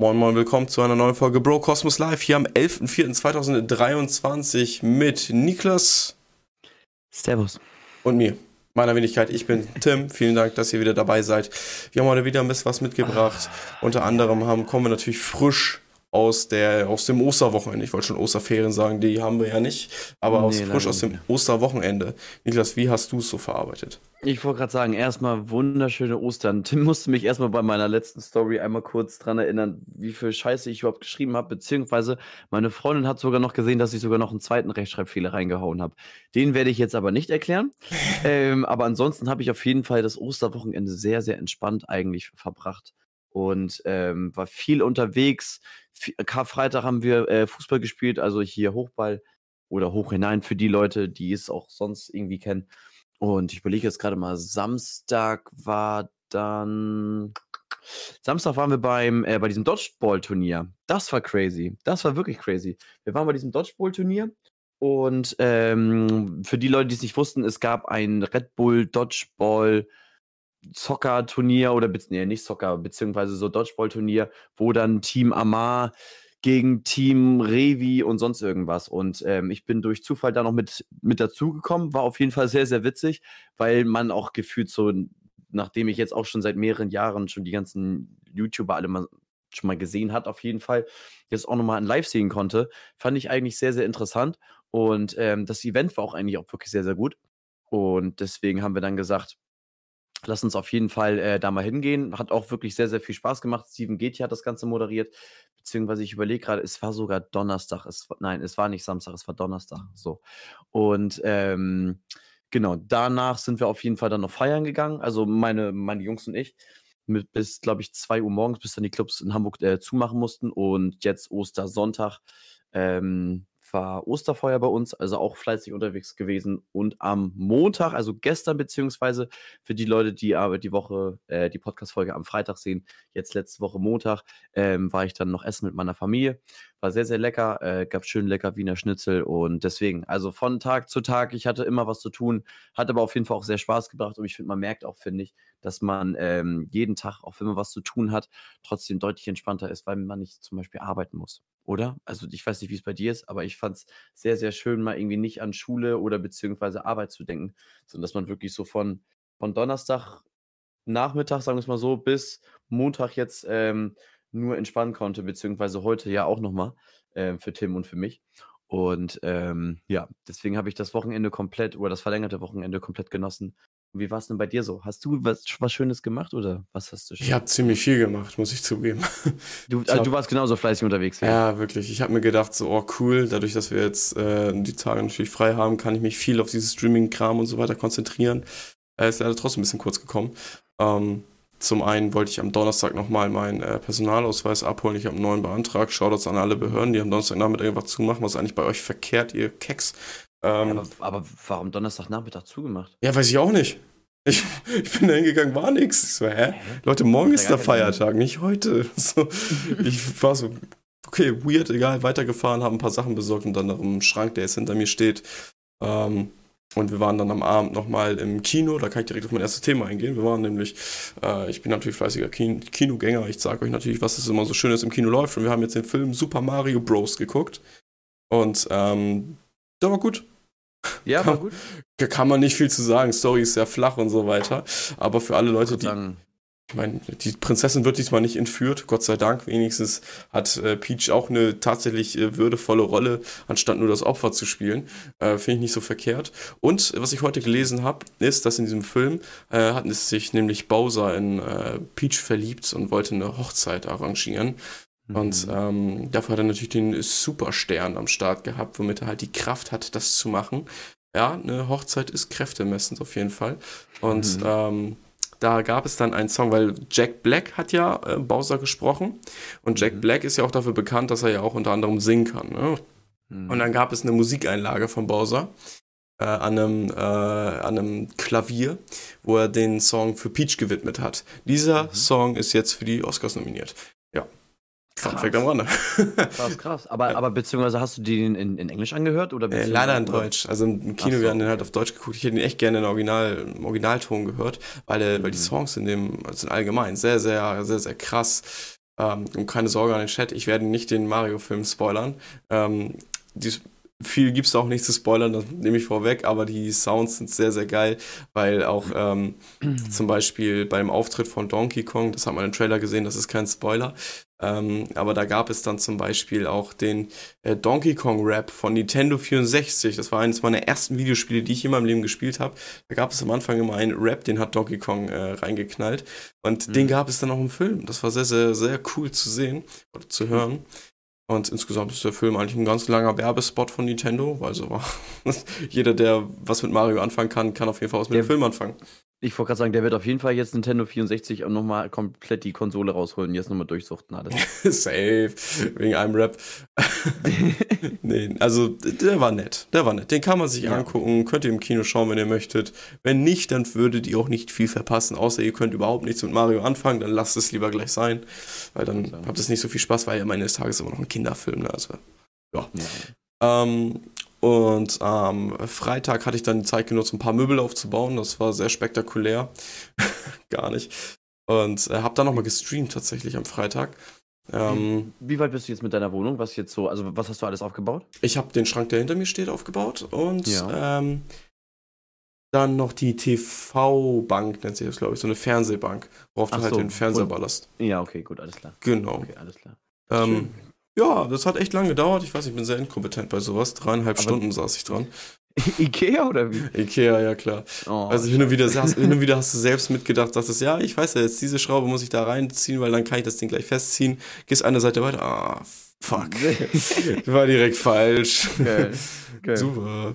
Moin Moin, willkommen zu einer neuen Folge Bro Cosmos Live hier am 11.04.2023 mit Niklas. Servus. Und mir, meiner Wenigkeit. Ich bin Tim. Vielen Dank, dass ihr wieder dabei seid. Wir haben heute wieder ein bisschen was mitgebracht. Unter anderem haben, kommen wir natürlich frisch aus, der, aus dem Osterwochenende. Ich wollte schon Osterferien sagen, die haben wir ja nicht, aber nee, aus, frisch aus dem Osterwochenende. Niklas, wie hast du es so verarbeitet? Ich wollte gerade sagen, erstmal wunderschöne Ostern. Tim musste mich erstmal bei meiner letzten Story einmal kurz dran erinnern, wie viel Scheiße ich überhaupt geschrieben habe, beziehungsweise meine Freundin hat sogar noch gesehen, dass ich sogar noch einen zweiten Rechtschreibfehler reingehauen habe. Den werde ich jetzt aber nicht erklären. ähm, aber ansonsten habe ich auf jeden Fall das Osterwochenende sehr, sehr entspannt eigentlich verbracht und ähm, war viel unterwegs. Karfreitag haben wir äh, Fußball gespielt, also hier Hochball oder hoch hinein für die Leute, die es auch sonst irgendwie kennen. Und ich überlege jetzt gerade mal, Samstag war dann. Samstag waren wir beim, äh, bei diesem Dodgeball-Turnier. Das war crazy. Das war wirklich crazy. Wir waren bei diesem Dodgeball-Turnier und ähm, für die Leute, die es nicht wussten, es gab ein Red Bull Dodgeball Soccer-Turnier oder nee, nicht Soccer, beziehungsweise so Dodgeball-Turnier, wo dann Team Amar gegen Team Revi und sonst irgendwas. Und ähm, ich bin durch Zufall da noch mit, mit dazugekommen. War auf jeden Fall sehr, sehr witzig, weil man auch gefühlt so, nachdem ich jetzt auch schon seit mehreren Jahren schon die ganzen YouTuber alle mal schon mal gesehen hat, auf jeden Fall, jetzt auch nochmal in Live sehen konnte, fand ich eigentlich sehr, sehr interessant. Und ähm, das Event war auch eigentlich auch wirklich sehr, sehr gut. Und deswegen haben wir dann gesagt, Lass uns auf jeden Fall äh, da mal hingehen. Hat auch wirklich sehr, sehr viel Spaß gemacht. Steven Getty hat das Ganze moderiert. Beziehungsweise ich überlege gerade, es war sogar Donnerstag. Es, nein, es war nicht Samstag, es war Donnerstag. So. Und ähm, genau, danach sind wir auf jeden Fall dann noch feiern gegangen. Also meine, meine Jungs und ich. Mit bis, glaube ich, 2 Uhr morgens, bis dann die Clubs in Hamburg äh, zumachen mussten. Und jetzt Ostersonntag ähm, war Osterfeuer bei uns, also auch fleißig unterwegs gewesen. Und am Montag, also gestern, beziehungsweise für die Leute, die aber die Woche, äh, die Podcast-Folge am Freitag sehen, jetzt letzte Woche Montag, ähm, war ich dann noch essen mit meiner Familie. War sehr, sehr lecker, äh, gab schön lecker Wiener Schnitzel und deswegen, also von Tag zu Tag, ich hatte immer was zu tun, hat aber auf jeden Fall auch sehr Spaß gebracht und ich finde, man merkt auch, finde ich, dass man ähm, jeden Tag, auch wenn man was zu tun hat, trotzdem deutlich entspannter ist, weil man nicht zum Beispiel arbeiten muss oder? Also ich weiß nicht, wie es bei dir ist, aber ich fand es sehr, sehr schön, mal irgendwie nicht an Schule oder beziehungsweise Arbeit zu denken, sondern dass man wirklich so von, von Donnerstag Nachmittag, sagen wir es mal so, bis Montag jetzt ähm, nur entspannen konnte, beziehungsweise heute ja auch nochmal äh, für Tim und für mich. Und ähm, ja, deswegen habe ich das Wochenende komplett oder das verlängerte Wochenende komplett genossen wie war es denn bei dir so? Hast du was, was Schönes gemacht oder was hast du schon? Ich habe ziemlich viel gemacht, muss ich zugeben. Du, also, hab, du warst genauso fleißig unterwegs. Ja, ja wirklich. Ich habe mir gedacht, so, oh cool, dadurch, dass wir jetzt äh, die Tage natürlich frei haben, kann ich mich viel auf dieses Streaming-Kram und so weiter konzentrieren. Äh, ist leider trotzdem ein bisschen kurz gekommen. Ähm, zum einen wollte ich am Donnerstag nochmal meinen äh, Personalausweis abholen. Ich habe einen neuen beantragt. Shoutouts an alle Behörden, die am Donnerstagnachmittag irgendwas zumachen. Was ist eigentlich bei euch verkehrt, ihr Keks? Ähm, ja, aber, aber, warum Donnerstagnachmittag zugemacht? Ja, weiß ich auch nicht. Ich, ich bin da hingegangen, war nix. Ich so, hä? Leute, morgen ist der Feiertag, nicht heute. So, ich war so, okay, weird, egal, weitergefahren, habe ein paar Sachen besorgt und dann noch im Schrank, der jetzt hinter mir steht. Ähm, und wir waren dann am Abend nochmal im Kino, da kann ich direkt auf mein erstes Thema eingehen. Wir waren nämlich, äh, ich bin natürlich fleißiger Kin Kinogänger, ich sage euch natürlich, was es immer so Schönes im Kino läuft. Und wir haben jetzt den Film Super Mario Bros. geguckt. Und ähm, der war gut. Ja, kann, war gut. Kann man nicht viel zu sagen. Story ist sehr flach und so weiter. Aber für alle Leute, die. Sagen. Ich meine, die Prinzessin wird diesmal nicht entführt, Gott sei Dank. Wenigstens hat äh, Peach auch eine tatsächlich äh, würdevolle Rolle, anstatt nur das Opfer zu spielen. Äh, Finde ich nicht so verkehrt. Und was ich heute gelesen habe, ist, dass in diesem Film äh, hat es sich nämlich Bowser in äh, Peach verliebt und wollte eine Hochzeit arrangieren. Und mhm. ähm, dafür hat er natürlich den Superstern am Start gehabt, womit er halt die Kraft hat, das zu machen. Ja, eine Hochzeit ist kräftemessend auf jeden Fall. Und mhm. ähm, da gab es dann einen Song, weil Jack Black hat ja äh, Bowser gesprochen. Und Jack mhm. Black ist ja auch dafür bekannt, dass er ja auch unter anderem singen kann. Ne? Mhm. Und dann gab es eine Musikeinlage von Bowser. Äh, an, einem, äh, an einem Klavier, wo er den Song für Peach gewidmet hat. Dieser mhm. Song ist jetzt für die Oscars nominiert. Funfact am Rande. Krass, krass. Aber, aber beziehungsweise hast du den in, in Englisch angehört? Oder äh, leider in Deutsch. Also im Kino, so. wir haben den halt auf Deutsch geguckt. Ich hätte ihn echt gerne in Original, im Originalton gehört, weil, mhm. weil die mhm. Songs in dem sind allgemein sehr, sehr, sehr, sehr krass. Ähm, und keine Sorge an den Chat, ich werde nicht den Mario-Film spoilern. Ähm, die, viel gibt es auch nicht zu spoilern, das nehme ich vorweg, aber die Sounds sind sehr, sehr geil, weil auch ähm, zum Beispiel beim Auftritt von Donkey Kong, das hat man im Trailer gesehen, das ist kein Spoiler, ähm, aber da gab es dann zum Beispiel auch den äh, Donkey Kong Rap von Nintendo 64. Das war eines meiner ersten Videospiele, die ich in meinem Leben gespielt habe. Da gab es am Anfang immer einen Rap, den hat Donkey Kong äh, reingeknallt. Und mhm. den gab es dann auch im Film. Das war sehr, sehr, sehr cool zu sehen oder zu hören. Und insgesamt ist der Film eigentlich ein ganz langer Werbespot von Nintendo. Also jeder, der was mit Mario anfangen kann, kann auf jeden Fall was mit der, dem Film anfangen. Ich wollte gerade sagen, der wird auf jeden Fall jetzt Nintendo 64 auch nochmal komplett die Konsole rausholen, jetzt nochmal durchsuchten alles. Safe, wegen einem Rap. nee, also der war nett, der war nett. Den kann man sich ja. angucken, könnt ihr im Kino schauen, wenn ihr möchtet. Wenn nicht, dann würdet ihr auch nicht viel verpassen, außer ihr könnt überhaupt nichts mit Mario anfangen, dann lasst es lieber gleich sein, weil dann ja. habt ihr nicht so viel Spaß, weil am Ende des Tages immer noch ein Kinderfilm, ne? also ja. ja. Ähm, und am Freitag hatte ich dann die Zeit genutzt, ein paar Möbel aufzubauen. Das war sehr spektakulär. Gar nicht. Und äh, habe dann nochmal gestreamt tatsächlich am Freitag. Ähm, Wie weit bist du jetzt mit deiner Wohnung? Was jetzt so, also was hast du alles aufgebaut? Ich habe den Schrank, der hinter mir steht, aufgebaut und ja. ähm, dann noch die TV-Bank, nennt sich das, glaube ich, so eine Fernsehbank, worauf Ach du halt so, den Fernseher ballerst. Ja, okay, gut, alles klar. Genau. Okay, alles klar. Ähm, ja, das hat echt lange gedauert. Ich weiß, ich bin sehr inkompetent bei sowas. Dreieinhalb Aber Stunden saß ich dran. Ikea oder wie? Ikea, ja klar. Oh, also hin und, wieder, hin und wieder hast du selbst mitgedacht, sagst ja, ich weiß ja jetzt, diese Schraube muss ich da reinziehen, weil dann kann ich das Ding gleich festziehen. Gehst eine Seite weiter, ah, fuck. War direkt falsch. Geil. Geil. Super.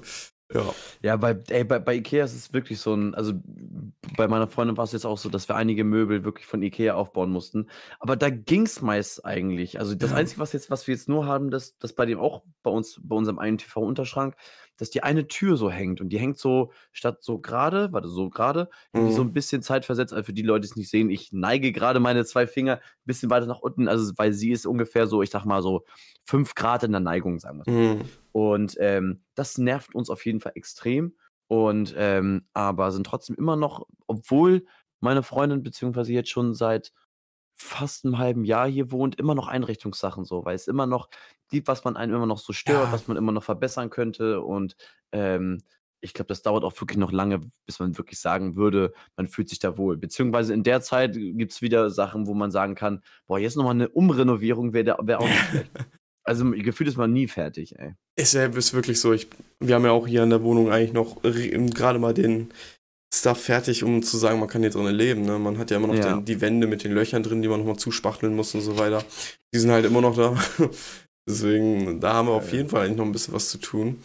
Ja. Ja, bei, ey, bei, bei Ikea ist es wirklich so ein, also bei meiner Freundin war es jetzt auch so, dass wir einige Möbel wirklich von Ikea aufbauen mussten. Aber da ging es meist eigentlich. Also das ja. Einzige, was jetzt, was wir jetzt nur haben, das, das bei dem auch bei uns, bei unserem einen TV-Unterschrank, dass die eine Tür so hängt und die hängt so statt so gerade, warte, so gerade, mhm. so ein bisschen zeitversetzt. Also für die Leute, die es nicht sehen, ich neige gerade meine zwei Finger ein bisschen weiter nach unten, also weil sie ist ungefähr so, ich sag mal so fünf Grad in der Neigung, sagen wir mhm. Und ähm, das nervt uns auf jeden Fall extrem. Und ähm, aber sind trotzdem immer noch, obwohl meine Freundin beziehungsweise jetzt schon seit fast einem halben Jahr hier wohnt, immer noch Einrichtungssachen so, weil es immer noch gibt, was man einem immer noch so stört, ja. was man immer noch verbessern könnte. Und ähm, ich glaube, das dauert auch wirklich noch lange, bis man wirklich sagen würde, man fühlt sich da wohl. Beziehungsweise in der Zeit gibt es wieder Sachen, wo man sagen kann, boah, jetzt nochmal eine Umrenovierung wäre wär auch nicht schlecht. Also gefühlt ist man nie fertig, ey. Ist ja ist wirklich so. Ich, wir haben ja auch hier in der Wohnung eigentlich noch gerade mal den Stuff fertig, um zu sagen, man kann hier drinnen leben. Ne? Man hat ja immer noch ja. den, die Wände mit den Löchern drin, die man nochmal zuspachteln muss und so weiter. Die sind halt immer noch da. Deswegen, da haben wir auf jeden Fall eigentlich noch ein bisschen was zu tun.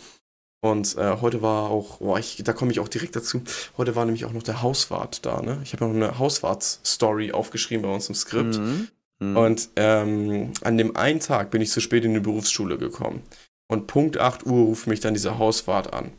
Und äh, heute war auch, boah, ich, da komme ich auch direkt dazu. Heute war nämlich auch noch der Hauswart da, ne? Ich habe noch eine Hauswart-Story aufgeschrieben bei uns im Skript. Mhm. Mhm. Und ähm, an dem einen Tag bin ich zu spät in die Berufsschule gekommen. Und Punkt 8 Uhr ruft mich dann dieser Hauswart an.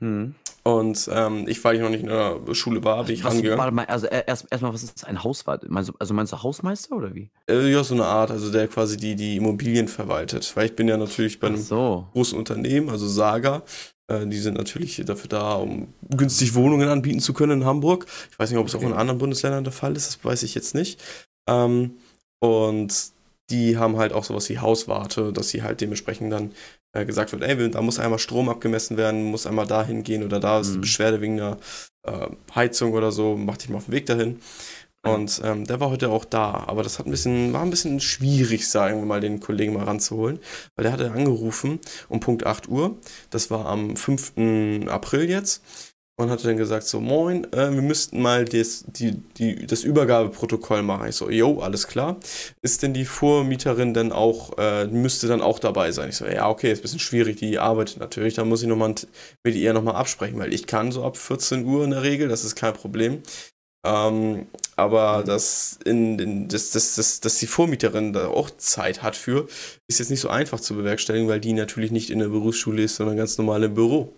Mhm. Und ähm, ich, weil ich noch nicht in der Schule war, bin ich was, rangegangen. Warte mal, also erstmal, erst was ist ein Hauswart? Meinst du, also meinst du Hausmeister oder wie? Äh, ja, so eine Art, also der quasi die, die Immobilien verwaltet. Weil ich bin ja natürlich bei einem so. großen Unternehmen, also Saga. Äh, die sind natürlich dafür da, um günstig Wohnungen anbieten zu können in Hamburg. Ich weiß nicht, ob es okay. auch in anderen Bundesländern der Fall ist, das weiß ich jetzt nicht. Ähm, und die haben halt auch sowas wie Hauswarte, dass sie halt dementsprechend dann äh, gesagt wird, ey, da muss einmal Strom abgemessen werden, muss einmal dahin gehen oder da ist eine mhm. Beschwerde wegen einer äh, Heizung oder so, mach dich mal auf den Weg dahin. Und ähm, der war heute auch da, aber das hat ein bisschen, war ein bisschen schwierig, sagen wir mal, den Kollegen mal ranzuholen, weil der hatte angerufen um Punkt 8 Uhr, das war am 5. April jetzt, und hatte dann gesagt so, moin, äh, wir müssten mal das, die, die, das Übergabeprotokoll machen. Ich so, jo, alles klar. Ist denn die Vormieterin dann auch, äh, müsste dann auch dabei sein? Ich so, ja, okay, ist ein bisschen schwierig, die arbeitet natürlich, da muss ich nochmal mit ihr nochmal absprechen, weil ich kann so ab 14 Uhr in der Regel, das ist kein Problem. Ähm, aber mhm. dass, in, in, dass, dass, dass, dass die Vormieterin da auch Zeit hat für, ist jetzt nicht so einfach zu bewerkstelligen, weil die natürlich nicht in der Berufsschule ist, sondern ganz normal im Büro.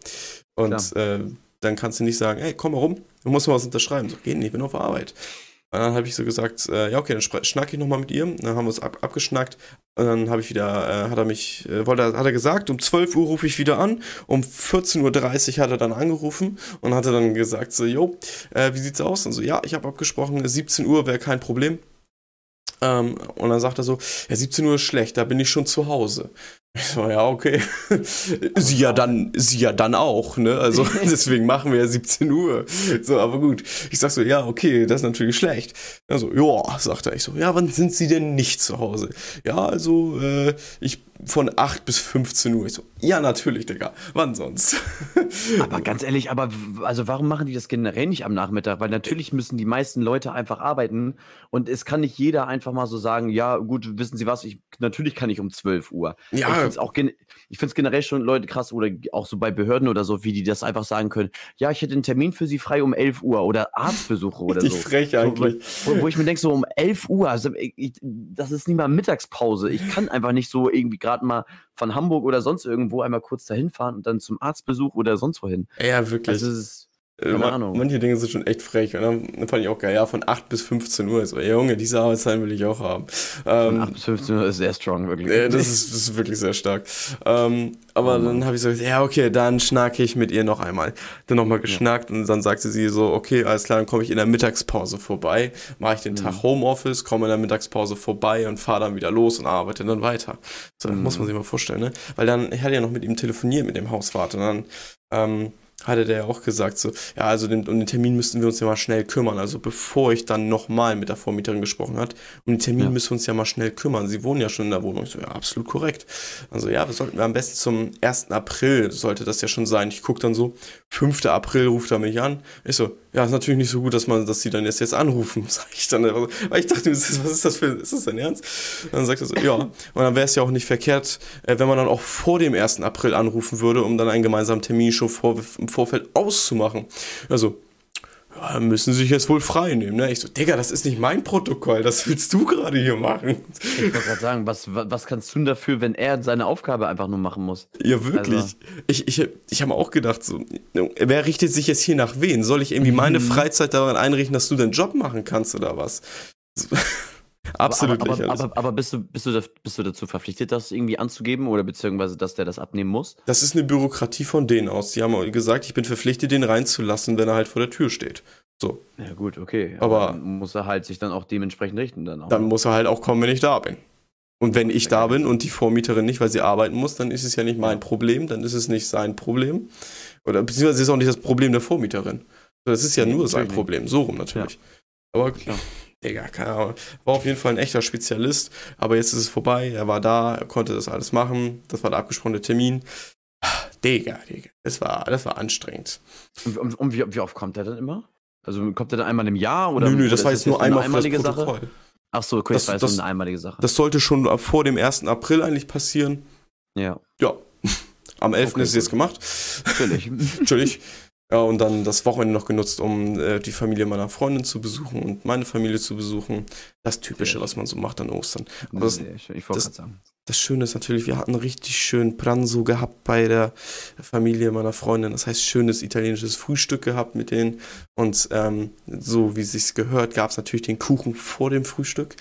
Und äh, dann kannst du nicht sagen, ey, komm mal rum, du musst mal was unterschreiben. So, geht nicht, ich bin auf Arbeit. Und dann habe ich so gesagt, äh, ja, okay, dann schnack ich nochmal mit ihr. Dann haben wir es ab abgeschnackt. Und dann habe ich wieder, äh, hat er mich, äh, wollte, hat er gesagt, um 12 Uhr rufe ich wieder an. Um 14.30 Uhr hat er dann angerufen und hatte dann gesagt, so, jo, äh, wie sieht's aus? Und so, ja, ich habe abgesprochen, 17 Uhr wäre kein Problem. Ähm, und dann sagt er so, ja, 17 Uhr ist schlecht, da bin ich schon zu Hause. Ich so, ja, okay. sie ja dann, sie ja dann auch, ne? Also deswegen machen wir ja 17 Uhr. So, aber gut. Ich sag so, ja, okay, das ist natürlich schlecht. Also, ja, sagt er. Ich so, ja, wann sind sie denn nicht zu Hause? Ja, also, äh, ich von 8 bis 15 Uhr. Ich so, ja, natürlich, Digga. Wann sonst? aber ganz ehrlich, aber also warum machen die das generell nicht am Nachmittag? Weil natürlich müssen die meisten Leute einfach arbeiten und es kann nicht jeder einfach mal so sagen, ja, gut, wissen Sie was, ich, natürlich kann ich um 12 Uhr. Ja. Ich finde es auch ich find's generell schon Leute krass oder auch so bei Behörden oder so, wie die das einfach sagen können, ja, ich hätte einen Termin für Sie frei um 11 Uhr oder Arztbesuche oder so. frech eigentlich. Wo, wo, ich mir denke, so um 11 Uhr, also ich, das ist nicht mal Mittagspause. Ich kann einfach nicht so irgendwie gerade mal von Hamburg oder sonst irgendwo einmal kurz dahin fahren und dann zum Arztbesuch oder sonst wohin. Ja, wirklich. Also, ist, äh, keine Ahnung. Manche Dinge sind schon echt frech. Und dann fand ich auch geil, ja, von 8 bis 15 Uhr. So, Junge, diese Arbeitszeit will ich auch haben. Ähm, von 8 bis 15 Uhr ist sehr strong, wirklich. Äh, das, ist, das ist wirklich sehr stark. Ähm, aber oh dann habe ich so gesagt, ja, okay, dann schnacke ich mit ihr noch einmal. Dann nochmal geschnackt ja. und dann sagte sie so, okay, alles klar, dann komme ich in der Mittagspause vorbei, mache ich den mhm. Tag Homeoffice, komme in der Mittagspause vorbei und fahre dann wieder los und arbeite dann weiter. So, mhm. muss man sich mal vorstellen, ne? Weil dann, ich hatte ja noch mit ihm telefoniert, mit dem Hauswart und dann, ähm, hatte der ja auch gesagt, so, ja, also den, um den Termin müssten wir uns ja mal schnell kümmern. Also bevor ich dann nochmal mit der Vormieterin gesprochen hat, um den Termin ja. müssen wir uns ja mal schnell kümmern. Sie wohnen ja schon in der Wohnung. Ich so, ja, absolut korrekt. Also ja, wir sollten wir am besten zum 1. April sollte das ja schon sein. Ich gucke dann so, 5. April ruft er mich an. Ich so, ja, ist natürlich nicht so gut, dass man, dass sie dann jetzt jetzt anrufen, sag ich dann. Weil ich dachte, was ist das für, ist das denn ernst? Und dann sagt er so, ja. Und dann wäre es ja auch nicht verkehrt, äh, wenn man dann auch vor dem 1. April anrufen würde, um dann einen gemeinsamen Termin schon vor, im Vorfeld auszumachen. Also, müssen sich jetzt wohl frei nehmen. Ne? Ich so, Digga, das ist nicht mein Protokoll, das willst du gerade hier machen. Ich wollte gerade sagen, was, was kannst du denn dafür, wenn er seine Aufgabe einfach nur machen muss? Ja, wirklich. Also. Ich, ich, ich habe auch gedacht, so, wer richtet sich jetzt hier nach wen? Soll ich irgendwie meine mhm. Freizeit daran einrichten, dass du deinen Job machen kannst oder was? Absolut aber, aber, aber, aber, bist, du, bist, du, bist du dazu verpflichtet, das irgendwie anzugeben oder beziehungsweise, dass der das abnehmen muss? Das ist eine Bürokratie von denen aus. Die haben gesagt, ich bin verpflichtet, den reinzulassen, wenn er halt vor der Tür steht. So. Ja, gut, okay. Aber, muss er halt sich dann auch dementsprechend richten. Dann, auch. dann muss er halt auch kommen, wenn ich da bin. Und wenn ich da bin und die Vormieterin nicht, weil sie arbeiten muss, dann ist es ja nicht mein Problem, dann ist es nicht sein Problem. Oder beziehungsweise ist es auch nicht das Problem der Vormieterin. Das ist ja nur sein Problem. So rum natürlich. Ja. Aber klar. Digga, keine Ahnung. War auf jeden Fall ein echter Spezialist, aber jetzt ist es vorbei. Er war da, er konnte das alles machen. Das war der abgesprochene Termin. Digga, Digga, das war, das war anstrengend. Und, und, und wie, wie, oft kommt er denn immer? Also kommt er dann einmal im Jahr oder? Nö, nö, das war jetzt nur einmal für das Protokoll. Sache? Ach so, okay, das, das war das, eine einmalige Sache. Das sollte schon vor dem 1. April eigentlich passieren. Ja. Ja. Am 11. Okay, ist es jetzt gemacht. Natürlich. Natürlich. Ja, und dann das Wochenende noch genutzt, um äh, die Familie meiner Freundin zu besuchen und meine Familie zu besuchen. Das Typische, was man so macht an Ostern. Aber das, ich, ich das, sagen. das Schöne ist natürlich, wir hatten richtig schön Pranzo gehabt bei der Familie meiner Freundin. Das heißt, schönes italienisches Frühstück gehabt mit denen. Und ähm, so wie es sich gehört, gab es natürlich den Kuchen vor dem Frühstück.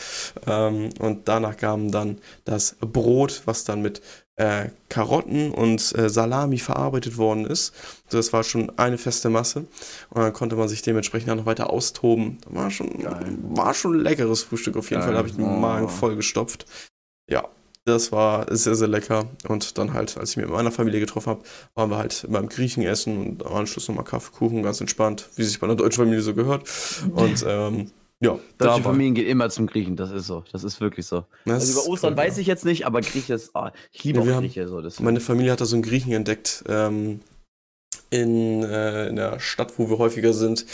Ähm, und danach kam dann das Brot, was dann mit äh, Karotten und äh, Salami verarbeitet worden ist. Also das war schon eine feste Masse. Und dann konnte man sich dementsprechend noch weiter austoben. War schon, war schon ein leckeres Frühstück. Auf jeden Geil. Fall habe ich den oh. Magen voll gestopft. Ja, das war sehr, sehr lecker. Und dann halt, als ich mich mit meiner Familie getroffen habe, waren wir halt beim Griechen essen und am Anschluss nochmal Kaffee, Kuchen, ganz entspannt, wie sich bei einer deutschen Familie so gehört. Und ähm, ja, Deutsche Familien gehen immer zum Griechen, das ist so. Das ist wirklich so. Das also über Ostern weiß ich jetzt nicht, aber Grieche ist. Oh, ich liebe ja, auch Grieche. So, meine Familie hat da so einen Griechen entdeckt. Ähm, in, äh, in der Stadt, wo wir häufiger sind.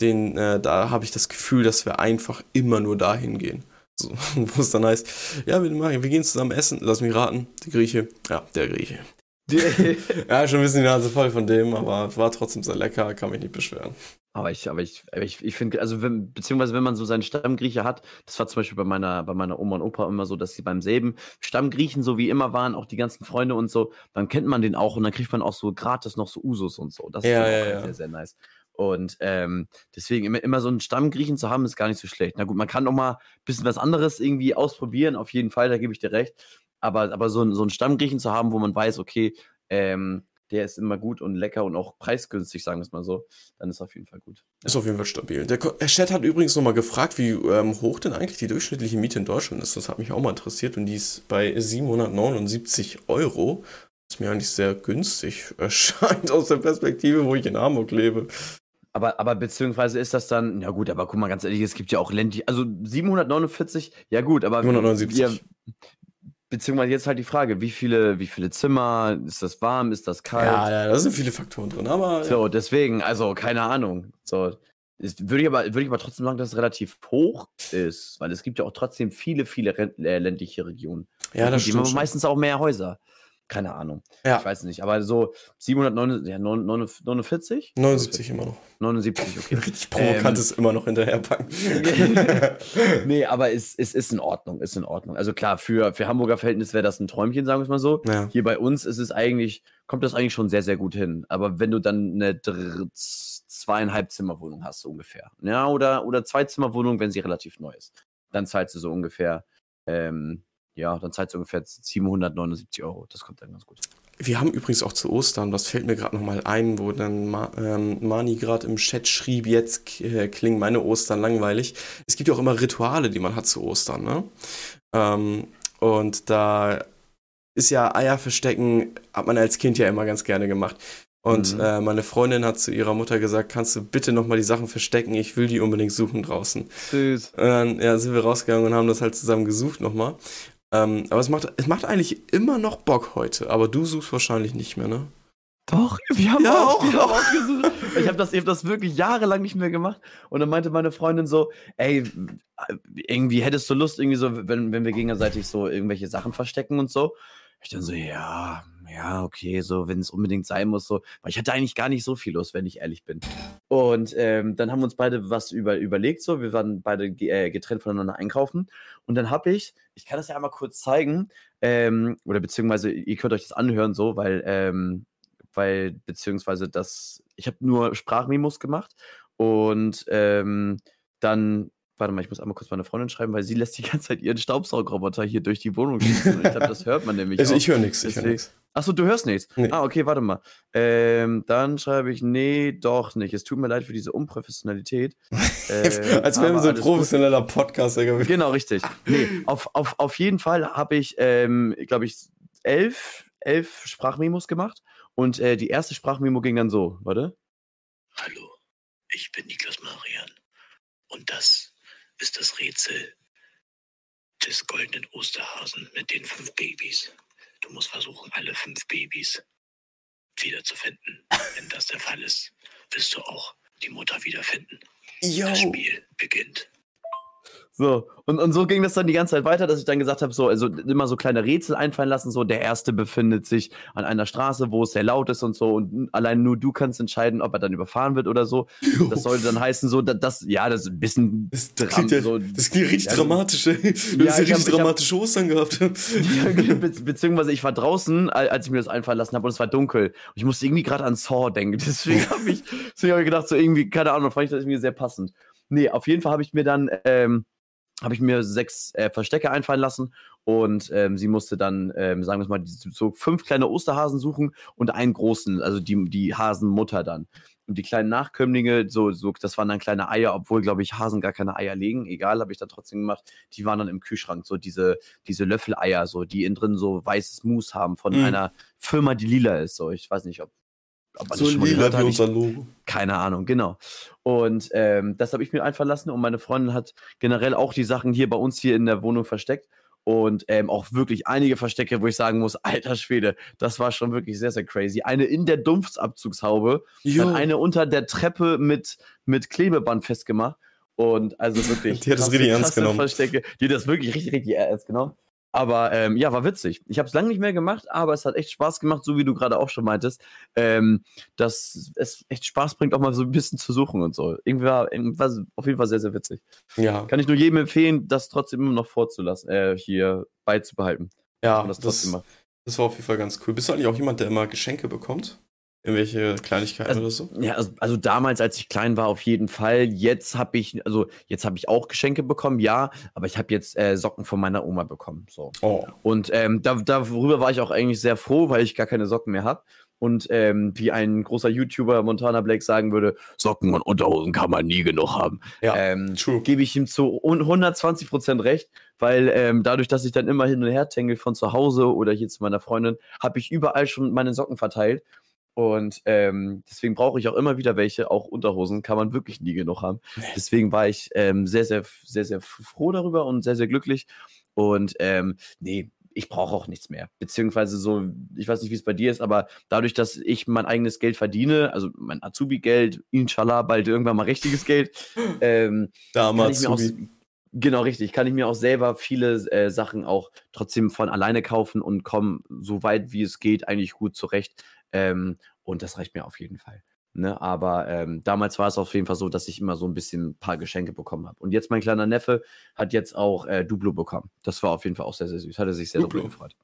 Den, äh, da habe ich das Gefühl, dass wir einfach immer nur dahin gehen. So, wo es dann heißt, ja, wir, machen, wir gehen zusammen essen. Lass mich raten, der Grieche. Ja, der Grieche. ja, schon ein bisschen die Nase voll von dem, aber war trotzdem sehr lecker, kann mich nicht beschweren. Aber ich, aber ich, ich, ich finde, also wenn, beziehungsweise wenn man so seinen Stammgrieche hat, das war zum Beispiel bei meiner, bei meiner Oma und Opa immer so, dass sie beim selben Stammgriechen so wie immer waren, auch die ganzen Freunde und so, dann kennt man den auch und dann kriegt man auch so gratis noch so Usus und so. Das ja, ist ja, ja. sehr, sehr nice. Und ähm, deswegen immer, immer so einen Stammgriechen zu haben, ist gar nicht so schlecht. Na gut, man kann auch mal ein bisschen was anderes irgendwie ausprobieren, auf jeden Fall, da gebe ich dir recht. Aber, aber so, so einen Stammgriechen zu haben, wo man weiß, okay, ähm, der ist immer gut und lecker und auch preisgünstig, sagen wir es mal so, dann ist auf jeden Fall gut. Ist auf jeden Fall stabil. Der Chat hat übrigens nochmal gefragt, wie ähm, hoch denn eigentlich die durchschnittliche Miete in Deutschland ist. Das hat mich auch mal interessiert und die ist bei 779 Euro. Was mir eigentlich sehr günstig erscheint aus der Perspektive, wo ich in Hamburg lebe. Aber, aber beziehungsweise ist das dann, ja gut, aber guck mal ganz ehrlich, es gibt ja auch ländlich, also 749, ja gut, aber 779. Wir, beziehungsweise jetzt halt die Frage, wie viele, wie viele Zimmer, ist das warm, ist das kalt? Ja, ja, da sind viele Faktoren drin, aber. So, deswegen, also keine Ahnung. So, ist, würde, ich aber, würde ich aber trotzdem sagen, dass es relativ hoch ist, weil es gibt ja auch trotzdem viele, viele äh, ländliche Regionen. Ja, das die stimmt. haben meistens auch mehr Häuser. Keine Ahnung. Ja. Ich weiß nicht, aber so 749, ja, 49? 79 immer noch. 79, okay. Richtig provokantes immer noch hinterherpacken. nee, aber es, es ist in Ordnung, ist in Ordnung. Also klar, für, für Hamburger Verhältnis wäre das ein Träumchen, sagen wir es mal so. Ja. Hier bei uns ist es eigentlich, kommt das eigentlich schon sehr, sehr gut hin. Aber wenn du dann eine dr- zweieinhalb Zimmerwohnung hast, so ungefähr. Ja, oder, oder zwei Zimmerwohnung, wenn sie relativ neu ist. Dann zahlst du so ungefähr, ähm, ja, dann zahlst du ungefähr 779 Euro. Das kommt dann ganz gut. Wir haben übrigens auch zu Ostern, das fällt mir gerade nochmal ein, wo dann Ma ähm, Mani gerade im Chat schrieb, jetzt äh, klingen meine Ostern langweilig. Es gibt ja auch immer Rituale, die man hat zu Ostern, ne? Ähm, und da ist ja Eier verstecken, hat man als Kind ja immer ganz gerne gemacht. Und Mhm. äh, meine Freundin hat zu ihrer Mutter gesagt, kannst du bitte nochmal die Sachen verstecken, ich will die unbedingt suchen draußen. Süß. Und dann ja, sind wir rausgegangen und haben das halt zusammen gesucht nochmal. Ähm, aber es macht, es macht eigentlich immer noch Bock heute. Aber du suchst wahrscheinlich nicht mehr, ne? Doch, wir haben Ja, auch, wir haben auch gesucht. Ich habe das, ich hab das wirklich jahrelang nicht mehr gemacht. Und dann meinte meine Freundin so, ey, irgendwie hättest du Lust, irgendwie so, wenn, wenn wir gegenseitig so irgendwelche Sachen verstecken und so. Ich dann so, ja, ja, okay, so, wenn es unbedingt sein muss, so. Weil ich hatte eigentlich gar nicht so viel Lust, wenn ich ehrlich bin. Und ähm, dann haben wir uns beide was über, überlegt, so. Wir waren beide äh, getrennt voneinander einkaufen. Und dann habe ich, ich kann das ja einmal kurz zeigen, ähm, oder beziehungsweise ihr könnt euch das anhören, so, weil, ähm, weil, beziehungsweise das, ich habe nur Sprachmemos gemacht und ähm, dann, warte mal, ich muss einmal kurz meine Freundin schreiben, weil sie lässt die ganze Zeit ihren Staubsaugroboter hier durch die Wohnung schießen. Und ich glaube, das hört man nämlich Also auch. ich höre nichts, ich nichts. Achso, du hörst nichts. Nee. Ah, okay, warte mal. Ähm, dann schreibe ich, nee, doch nicht. Es tut mir leid für diese Unprofessionalität. Ähm, Als wären wir aber so ein alles gut. professioneller Podcast, Digga. Genau, richtig. Nee, auf, auf, auf jeden Fall habe ich, ähm, glaube ich, elf, elf Sprachmemos gemacht. Und äh, die erste Sprachmemo ging dann so, warte. Hallo, ich bin Niklas Marian und das ist das Rätsel des goldenen Osterhasen mit den fünf Babys. Du musst versuchen, alle fünf Babys wiederzufinden. Wenn das der Fall ist, wirst du auch die Mutter wiederfinden. Yo. Das Spiel beginnt. So, und, und so ging das dann die ganze Zeit weiter, dass ich dann gesagt habe, so, also immer so kleine Rätsel einfallen lassen, so, der erste befindet sich an einer Straße, wo es sehr laut ist und so, und allein nur du kannst entscheiden, ob er dann überfahren wird oder so. Das sollte dann heißen, so, dass das, ja, das ist ein bisschen Das klingt, ja, so- das klingt richtig Ja, dramatisch, ey. Du Ja, hast ja ich hab- richtig ich hab- dramatische Ostern gehabt. Ja, be beziehungsweise ich war draußen, al- als ich mir das einfallen lassen habe und es war dunkel. Und ich musste irgendwie gerade an Saw denken. Deswegen habe ich, deswegen hab ich gedacht, so irgendwie, keine Ahnung, fand ich das irgendwie sehr passend. Nee, auf jeden Fall habe ich mir dann, ähm, habe ich mir sechs äh, Verstecke einfallen lassen und ähm, sie musste dann, ähm, sagen wir mal, so fünf kleine Osterhasen suchen und einen großen, also die, die Hasenmutter dann. Und die kleinen Nachkömmlinge, so, so, das waren dann kleine Eier, obwohl, glaube ich, Hasen gar keine Eier legen. Egal, habe ich dann trotzdem gemacht. Die waren dann im Kühlschrank, so diese, diese Löffeleier, so, die innen drin so weißes Mus haben von Mhm. einer Firma, die lila ist. So, ich weiß nicht, ob, ob man so das schon mal gehört hat. Ich, keine Ahnung, genau. Und ähm, das habe ich mir einfach lassen und meine Freundin hat generell auch die Sachen hier bei uns hier in der Wohnung versteckt. Und ähm, auch wirklich einige Verstecke, wo ich sagen muss, alter Schwede, das war schon wirklich sehr, sehr crazy. Eine in der Dumpfsabzugshaube, Jo. dann eine unter der Treppe mit, mit Klebeband festgemacht. Und also wirklich. Die hat das richtig ernst genommen. Verstecke. Die hat das wirklich richtig, richtig ernst genommen. Aber ähm, ja, war witzig. Ich habe es lange nicht mehr gemacht, aber es hat echt Spaß gemacht, so wie du gerade auch schon meintest, ähm, dass es echt Spaß bringt, auch mal so ein bisschen zu suchen und so. Irgendwie war, war es auf jeden Fall sehr, sehr witzig. Ja, Kann ich nur jedem empfehlen, das trotzdem immer noch vorzulassen, äh, hier beizubehalten. ja das das, das war auf jeden Fall ganz cool. Bist du eigentlich auch jemand, der immer Geschenke bekommt? Irgendwelche Kleinigkeiten Also- oder so? Ja, also, also damals, als ich klein war, auf jeden Fall. Jetzt habe ich, also jetzt habe ich auch Geschenke bekommen, ja, aber ich habe jetzt äh, Socken von meiner Oma bekommen. So. Oh. Und ähm, da, darüber war ich auch eigentlich sehr froh, weil ich gar keine Socken mehr habe. Und ähm, wie ein großer YouTuber Montana Blake sagen würde, Socken und Unterhosen kann man nie genug haben. Ja, ähm, Gebe ich ihm zu 120% recht, weil ähm, dadurch, dass ich dann immer hin und her tängel von zu Hause oder hier zu meiner Freundin, habe ich überall schon meine Socken verteilt. Und ähm, deswegen brauche ich auch immer wieder welche, auch Unterhosen, kann man wirklich nie genug haben. Deswegen war ich ähm, sehr, sehr, sehr, sehr froh darüber und sehr, sehr glücklich. Und ähm, nee, ich brauche auch nichts mehr. Beziehungsweise so, ich weiß nicht, wie es bei dir ist, aber dadurch, dass ich mein eigenes Geld verdiene, also mein Azubi-Geld, inshallah, bald irgendwann mal richtiges Geld, ähm, Damals. Genau, richtig. Kann ich mir auch selber viele äh, Sachen auch trotzdem von alleine kaufen und komme so weit wie es geht eigentlich gut zurecht. Ähm, und das reicht mir auf jeden Fall. Ne, aber ähm, damals war es auf jeden Fall so, dass ich immer so ein bisschen ein paar Geschenke bekommen habe. Und jetzt mein kleiner Neffe hat jetzt auch äh, Duplo bekommen. Das war auf jeden Fall auch sehr, sehr süß. Hat er sich sehr Duplo. gefreut.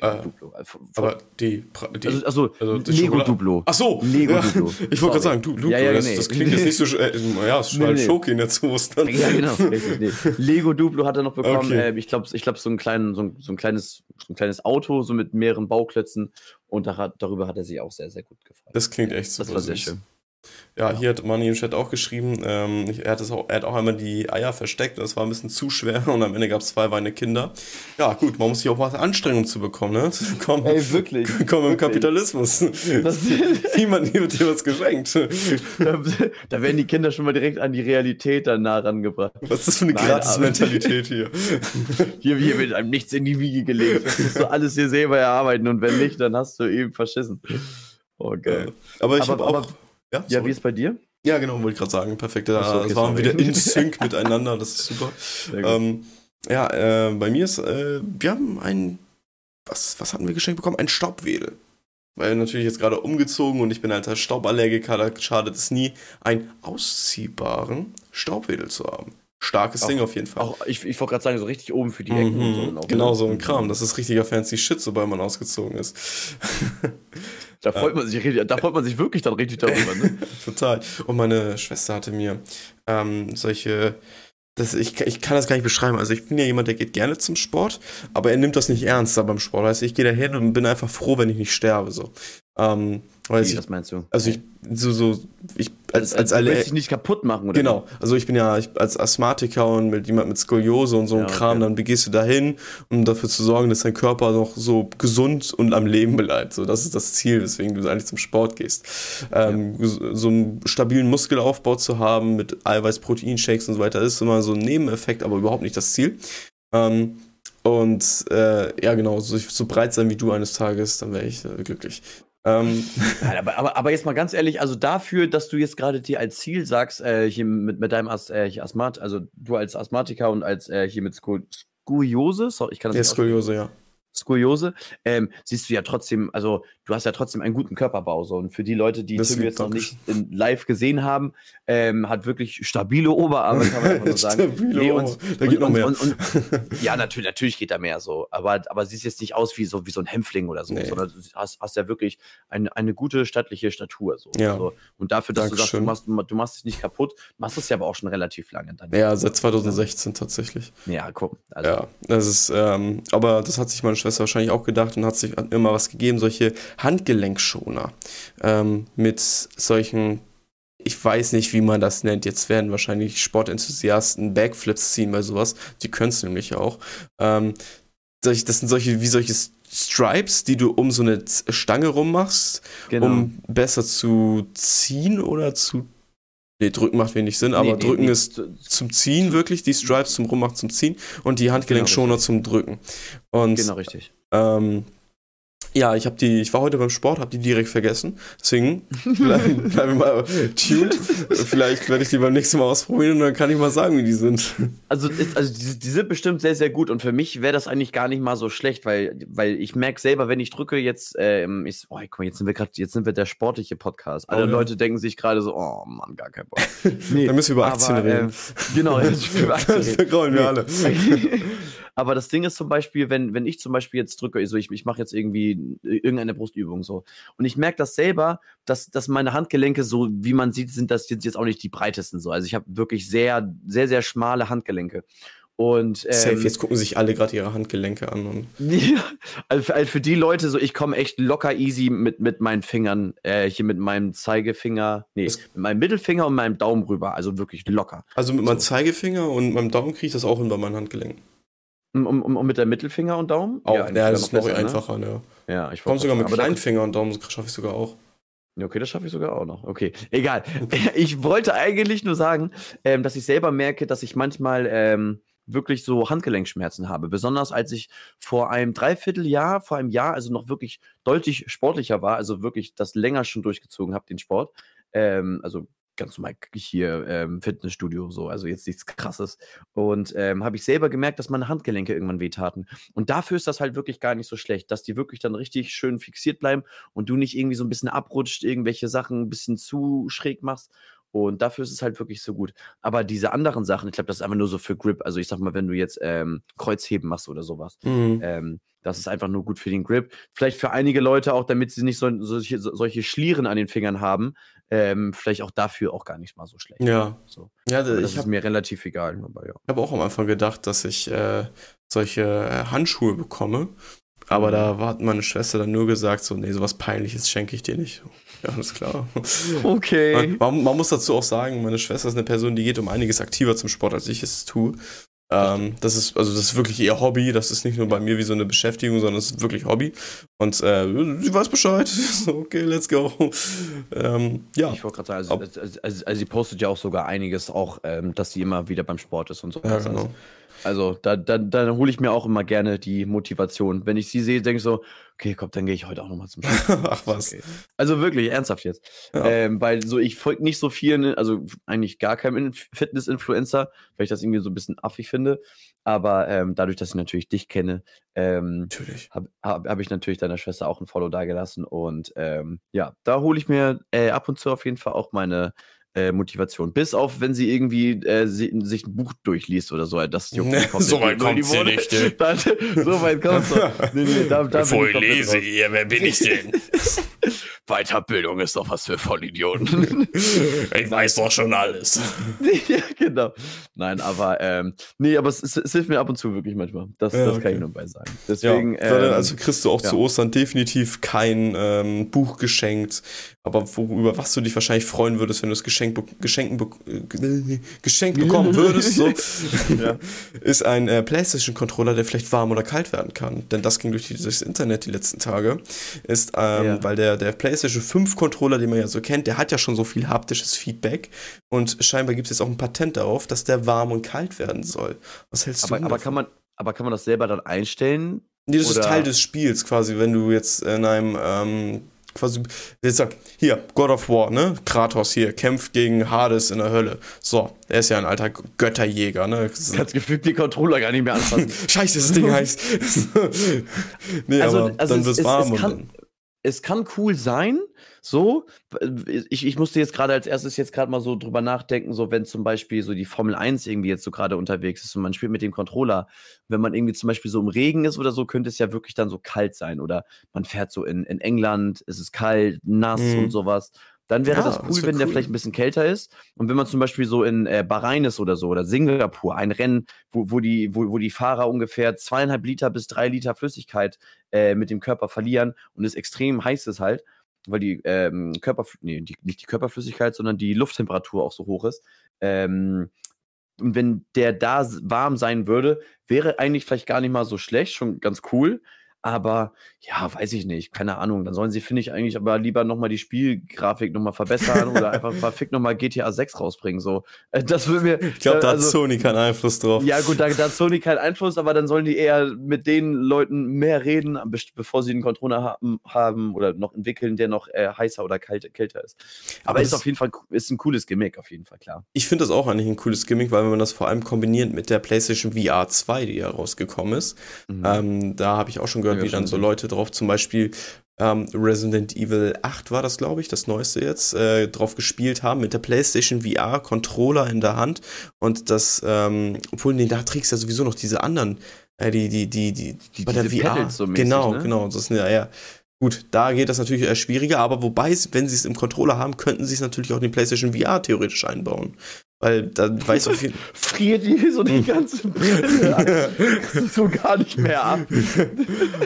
Äh, Duplo. Äh, aber die, die also, also, also Lego Schokolade. Duplo. Ach so. Lego ja, Duplo. Ich wollte gerade sagen, du, Duplo, ja, ja, das, nee. das, klingt jetzt nicht so, äh, ja, es ist nee, nee. Schoki in der Ostern. Ja, genau. Richtig, nee. Lego Duplo hat er noch bekommen. Okay. Äh, ich glaube, ich glaub, so, ein so, ein, so, ein kleines, so ein kleines Auto, so mit mehreren Bauklötzen. Und da, darüber hat er sich auch sehr, sehr gut gefreut. Das klingt echt super. Das war sehr schön. Ja, hier hat Manni im Chat auch geschrieben, ähm, er, hat auch, er hat auch einmal die Eier versteckt, das war ein bisschen zu schwer und am Ende gab es zwei weine Kinder. Ja, gut, man muss sich auch was Anstrengung zu bekommen, ne? Komm, Ey, wirklich. Komm im Kapitalismus. Niemand wird dir was geschenkt. Da, da, werden die Kinder schon mal direkt an die Realität dann nah rangebracht. Was ist das für eine Gratis-Mentalität hier? hier? Hier wird einem nichts in die Wiege gelegt. Das musst du alles hier selber erarbeiten und wenn nicht, dann hast du eben verschissen. Oh, geil. Aber ich habe auch. Ja, ja wie ist bei dir? Ja, genau, wollte ich gerade sagen. Perfekt. Da so, okay, waren wir wieder in Sync miteinander. Das ist super. Ähm, ja, äh, bei mir ist, äh, wir haben ein, was, was hatten wir geschenkt bekommen? Ein Staubwedel. Weil natürlich jetzt gerade umgezogen und ich bin alter Stauballergiker, da schadet es nie, einen ausziehbaren Staubwedel zu haben. Starkes auch, Ding auf jeden Fall. Auch, ich ich wollte gerade sagen, so richtig oben für die Ecken mhm, so. Genau, so ein Kram. Das ist richtiger fancy Shit, sobald man ausgezogen ist. Da freut, man sich, da freut man sich wirklich dann richtig darüber. Ne? Total. Und meine Schwester hatte mir ähm, solche. Das, ich, ich kann das gar nicht beschreiben. Also ich bin ja jemand, der geht gerne zum Sport, aber er nimmt das nicht ernst da beim Sport. Also ich gehe da hin und bin einfach froh, wenn ich nicht sterbe. So. Ähm, Wie, ich, was meinst du? Also ich so, so ich als, als, als alle. dich nicht kaputt machen, oder? Genau. Also ich bin ja ich, als Asthmatiker und mit jemand mit Skoliose und so ja, Kram, okay. dann begehst du dahin, um dafür zu sorgen, dass dein Körper noch so gesund und am Leben bleibt. So, das ist das Ziel, weswegen du eigentlich zum Sport gehst. Ähm, ja. So einen stabilen Muskelaufbau zu haben mit Eiweiß, Proteinshakes und so weiter, ist immer so ein Nebeneffekt, aber überhaupt nicht das Ziel. Ähm, und äh, ja, genau, so, so breit sein wie du eines Tages, dann wäre ich äh, glücklich. Ähm. aber, aber, aber, jetzt mal ganz ehrlich, also dafür, dass du jetzt gerade dir als Ziel sagst, äh, hier mit, mit deinem As äh, Asthmat, also du als Asthmatiker und als äh, hier mit Skoliose, sorry, ich kann das ja, nicht Skoliose, ja. Skoliose, ähm, siehst du ja trotzdem, also du hast ja trotzdem einen guten Körperbau. So. Und für die Leute, die Tim jetzt noch nicht in live gesehen haben, ähm, hat wirklich stabile Oberarme, kann man einfach nur sagen. stabile nee, und, da geht und, noch mehr. Und, und, ja, natürlich, natürlich geht da mehr so. Aber, aber siehst jetzt nicht aus wie so, wie so ein Hämpfling oder so, nee. sondern du hast, hast ja wirklich eine, eine gute stattliche Statur. So. Ja. Also, und dafür, dass Dankeschön. du sagst, du machst, du machst dich nicht kaputt, machst es ja aber auch schon relativ lange. Dann ja, seit 2016 tatsächlich. Ja, guck. Also. Ja, das ist, ähm, aber das hat sich meine Schwester wahrscheinlich auch gedacht und hat sich immer was gegeben, solche Handgelenkschoner ähm, mit solchen, ich weiß nicht, wie man das nennt. Jetzt werden wahrscheinlich Sportenthusiasten Backflips ziehen bei sowas. Die können es nämlich auch. Ähm, das sind solche, wie solche Stripes, die du um so eine Stange rummachst, genau. um besser zu ziehen oder zu Nee, drücken macht wenig Sinn, aber nee, drücken nee, ist zum Ziehen wirklich, die Stripes zum Rummachen zum Ziehen und die Handgelenkschoner genau, zum Drücken. Und, genau, richtig. Ähm, ja, ich habe die, ich war heute beim Sport, habe die direkt vergessen. Deswegen bleiben bleib wir mal tuned. Vielleicht werde ich die beim nächsten Mal ausprobieren und dann kann ich mal sagen, wie die sind. Also, also die, die sind bestimmt sehr, sehr gut und für mich wäre das eigentlich gar nicht mal so schlecht, weil, weil ich merke selber, wenn ich drücke jetzt, ähm, ich, oh, guck mal, jetzt sind wir gerade, jetzt sind wir der sportliche Podcast. Alle oh, ja. Leute denken sich gerade so, oh Mann, gar kein Bock. Nee, dann müssen wir über Aktien aber, reden. Äh, genau, jetzt über Aktien reden. Das wir alle. Aber das Ding ist zum Beispiel, wenn, wenn ich zum Beispiel jetzt drücke, also ich, ich mache jetzt irgendwie irgendeine Brustübung so. Und ich merke das selber, dass, dass meine Handgelenke, so wie man sieht, sind das jetzt, jetzt auch nicht die breitesten so. Also ich habe wirklich sehr, sehr, sehr schmale Handgelenke. Und, ähm, Safe, jetzt gucken sich alle gerade ihre Handgelenke an. Und ja, also für, also für die Leute, so ich komme echt locker easy mit, mit meinen Fingern, äh, hier mit meinem Zeigefinger, nee, das mit meinem Mittelfinger und meinem Daumen rüber, also wirklich locker. Also mit so. meinem Zeigefinger und meinem Daumen kriege ich das auch hin bei meinen Handgelenken. Und, und, und, mit der Mittelfinger und Daumen? Auch, ja, ja das ist noch besser, ne? einfacher, ne? Ja, ich komme sogar mit kleinen Finger und Daumen, schaffe ich sogar auch. Okay, das schaffe ich sogar auch noch. Okay, egal. Ich wollte eigentlich nur sagen, ähm, dass ich selber merke, dass ich manchmal ähm, wirklich so Handgelenkschmerzen habe. Besonders als ich vor einem Dreivierteljahr, vor einem Jahr, also noch wirklich deutlich sportlicher war, also wirklich das länger schon durchgezogen habe, den Sport. Ähm, also ganz normal hier ähm, Fitnessstudio so, also jetzt nichts krasses. Und ähm, habe ich selber gemerkt, dass meine Handgelenke irgendwann wehtaten. Und dafür ist das halt wirklich gar nicht so schlecht, dass die wirklich dann richtig schön fixiert bleiben und du nicht irgendwie so ein bisschen abrutscht, irgendwelche Sachen ein bisschen zu schräg machst. Und dafür ist es halt wirklich so gut. Aber diese anderen Sachen, ich glaube, das ist einfach nur so für Grip. Also ich sag mal, wenn du jetzt ähm, Kreuzheben machst oder sowas, mhm. ähm, das ist einfach nur gut für den Grip. Vielleicht für einige Leute auch, damit sie nicht so, solche, solche Schlieren an den Fingern haben, ähm, vielleicht auch dafür auch gar nicht mal so schlecht. Ja. So. ja das ist hab, mir relativ egal. Aber ja. Ich habe auch am Anfang gedacht, dass ich äh, solche äh, Handschuhe bekomme. Aber mhm. da hat meine Schwester dann nur gesagt, so, nee, sowas Peinliches schenke ich dir nicht. Ja, alles klar. Okay. Man, man, muss dazu auch sagen, meine Schwester ist eine Person, die geht um einiges aktiver zum Sport, als ich es tue. Ähm, das ist, also das ist wirklich ihr Hobby. Das ist nicht nur bei mir wie so eine Beschäftigung, sondern es ist wirklich Hobby. Und äh, sie weiß Bescheid. okay, let's go. Ähm, ja. Ich wollte gerade sagen, also, also, also, also, sie postet ja auch sogar einiges, auch, ähm, dass sie immer wieder beim Sport ist und so. Ja, genau. Also da, da, da hole ich mir auch immer gerne die Motivation. Wenn ich sie sehe, denke ich so, okay, komm, dann gehe ich heute auch nochmal zum Sport. Ach was. Okay. Also wirklich, ernsthaft jetzt. Ja. Ähm, weil so, ich folge nicht so vielen, also eigentlich gar keinem Fitness-Influencer, weil ich das irgendwie so ein bisschen affig finde. Aber ähm, dadurch, dass ich natürlich dich kenne, ähm, habe hab, hab ich natürlich deiner Schwester auch ein Follow da gelassen. Und ähm, ja, da hole ich mir äh, ab und zu auf jeden Fall auch meine äh, Motivation. Bis auf, wenn sie irgendwie äh, sie, sich ein Buch durchliest oder so. Das juckt nee, so weit kommt sie nicht. Dann, so weit kommt nee, nee, da, da Bevor ich lese hier, wer bin ich denn? Weiterbildung ist doch was für Vollidioten. ich weiß doch schon alles. ja, genau. Nein, aber ähm, nee, aber es, es, es, hilft mir ab und zu wirklich manchmal. Das, ja, das okay. kann ich nur bei sagen. Deswegen, ja, ähm, also kriegst du auch ja. zu Ostern definitiv kein ähm, Buch geschenkt. Aber worüber was du dich wahrscheinlich freuen würdest, wenn du das Geschenk, Geschenken, äh, Geschenk bekommen würdest, so, ist ein äh, PlayStation-Controller, der vielleicht warm oder kalt werden kann. Denn das ging durch, die, das Internet die letzten Tage. Ist, ähm, weil der, der PlayStation PlayStation 5 Controller, den man ja so kennt, der hat ja schon so viel haptisches Feedback und scheinbar gibt es jetzt auch ein Patent darauf, dass der warm und kalt werden soll. Was hältst aber, du aber kann man Aber kann man das selber dann einstellen? Nee, das oder? ist Teil des Spiels quasi, wenn du jetzt in einem ähm, quasi, jetzt sag, hier, God of War, ne? Kratos hier, kämpft gegen Hades in der Hölle. So, er ist ja ein alter Götterjäger, ne? Kannst gefühlt die Controller gar nicht mehr anfassen. Scheiße, das Ding heißt. nee, also, aber also dann wird es warm. Es kann, es kann cool sein, so. Ich, ich musste jetzt gerade als erstes jetzt gerade mal so drüber nachdenken, so wenn zum Beispiel so die Formel 1 irgendwie jetzt so gerade unterwegs ist und man spielt mit dem Controller, wenn man irgendwie zum Beispiel so im Regen ist oder so, könnte es ja wirklich dann so kalt sein. Oder man fährt so in, in England, es ist kalt, nass mhm. und sowas. Dann wäre ja, das cool, das wenn cool. der vielleicht ein bisschen kälter ist. Und wenn man zum Beispiel so in äh, Bahrain ist oder so oder Singapur, ein Rennen, wo, wo, die, wo, wo die Fahrer ungefähr zweieinhalb Liter bis drei Liter Flüssigkeit äh, mit dem Körper verlieren und es extrem heiß ist halt, weil die ähm, Körper, nee, die, nicht die Körperflüssigkeit, sondern die Lufttemperatur auch so hoch ist. Ähm, und wenn der da warm sein würde, wäre eigentlich vielleicht gar nicht mal so schlecht, schon ganz cool. Aber ja, weiß ich nicht, keine Ahnung. Dann sollen sie, finde ich, eigentlich aber lieber nochmal die Spielgrafik nochmal verbessern oder einfach verfickt nochmal GTA 6 rausbringen. So. Äh, das würde mir. Ich glaube, da also, hat Sony keinen Einfluss drauf. Ja, gut, da, da, hat Sony keinen Einfluss, aber dann sollen die eher mit den Leuten mehr reden, bevor sie einen Controller haben, haben oder noch entwickeln, der noch äh, heißer oder kalt, kälter ist. Aber, aber ist auf jeden Fall ist ein cooles Gimmick, auf jeden Fall, klar. Ich finde das auch eigentlich ein cooles Gimmick, weil wenn man das vor allem kombiniert mit der PlayStation VR 2, die ja rausgekommen ist, mhm. ähm, da habe ich auch schon gehört, gehört, wie dann so Leute drauf, zum Beispiel ähm, Resident Evil 8 war das, glaube ich, das neueste jetzt, äh, drauf gespielt haben mit der PlayStation VR Controller in der Hand und das, ähm, obwohl, nee, da trägst du ja sowieso noch diese anderen, äh, die, die, die, die, die bei der VR. So mäßig, genau, ne? genau, das ist ja, ja. Gut, da geht das natürlich eher schwieriger, aber wobei, wenn sie es im Controller haben, könnten sie es natürlich auch in die PlayStation VR theoretisch einbauen. Weil dann weiß auf jeden Friert die so die ganze Brille so gar nicht mehr ab.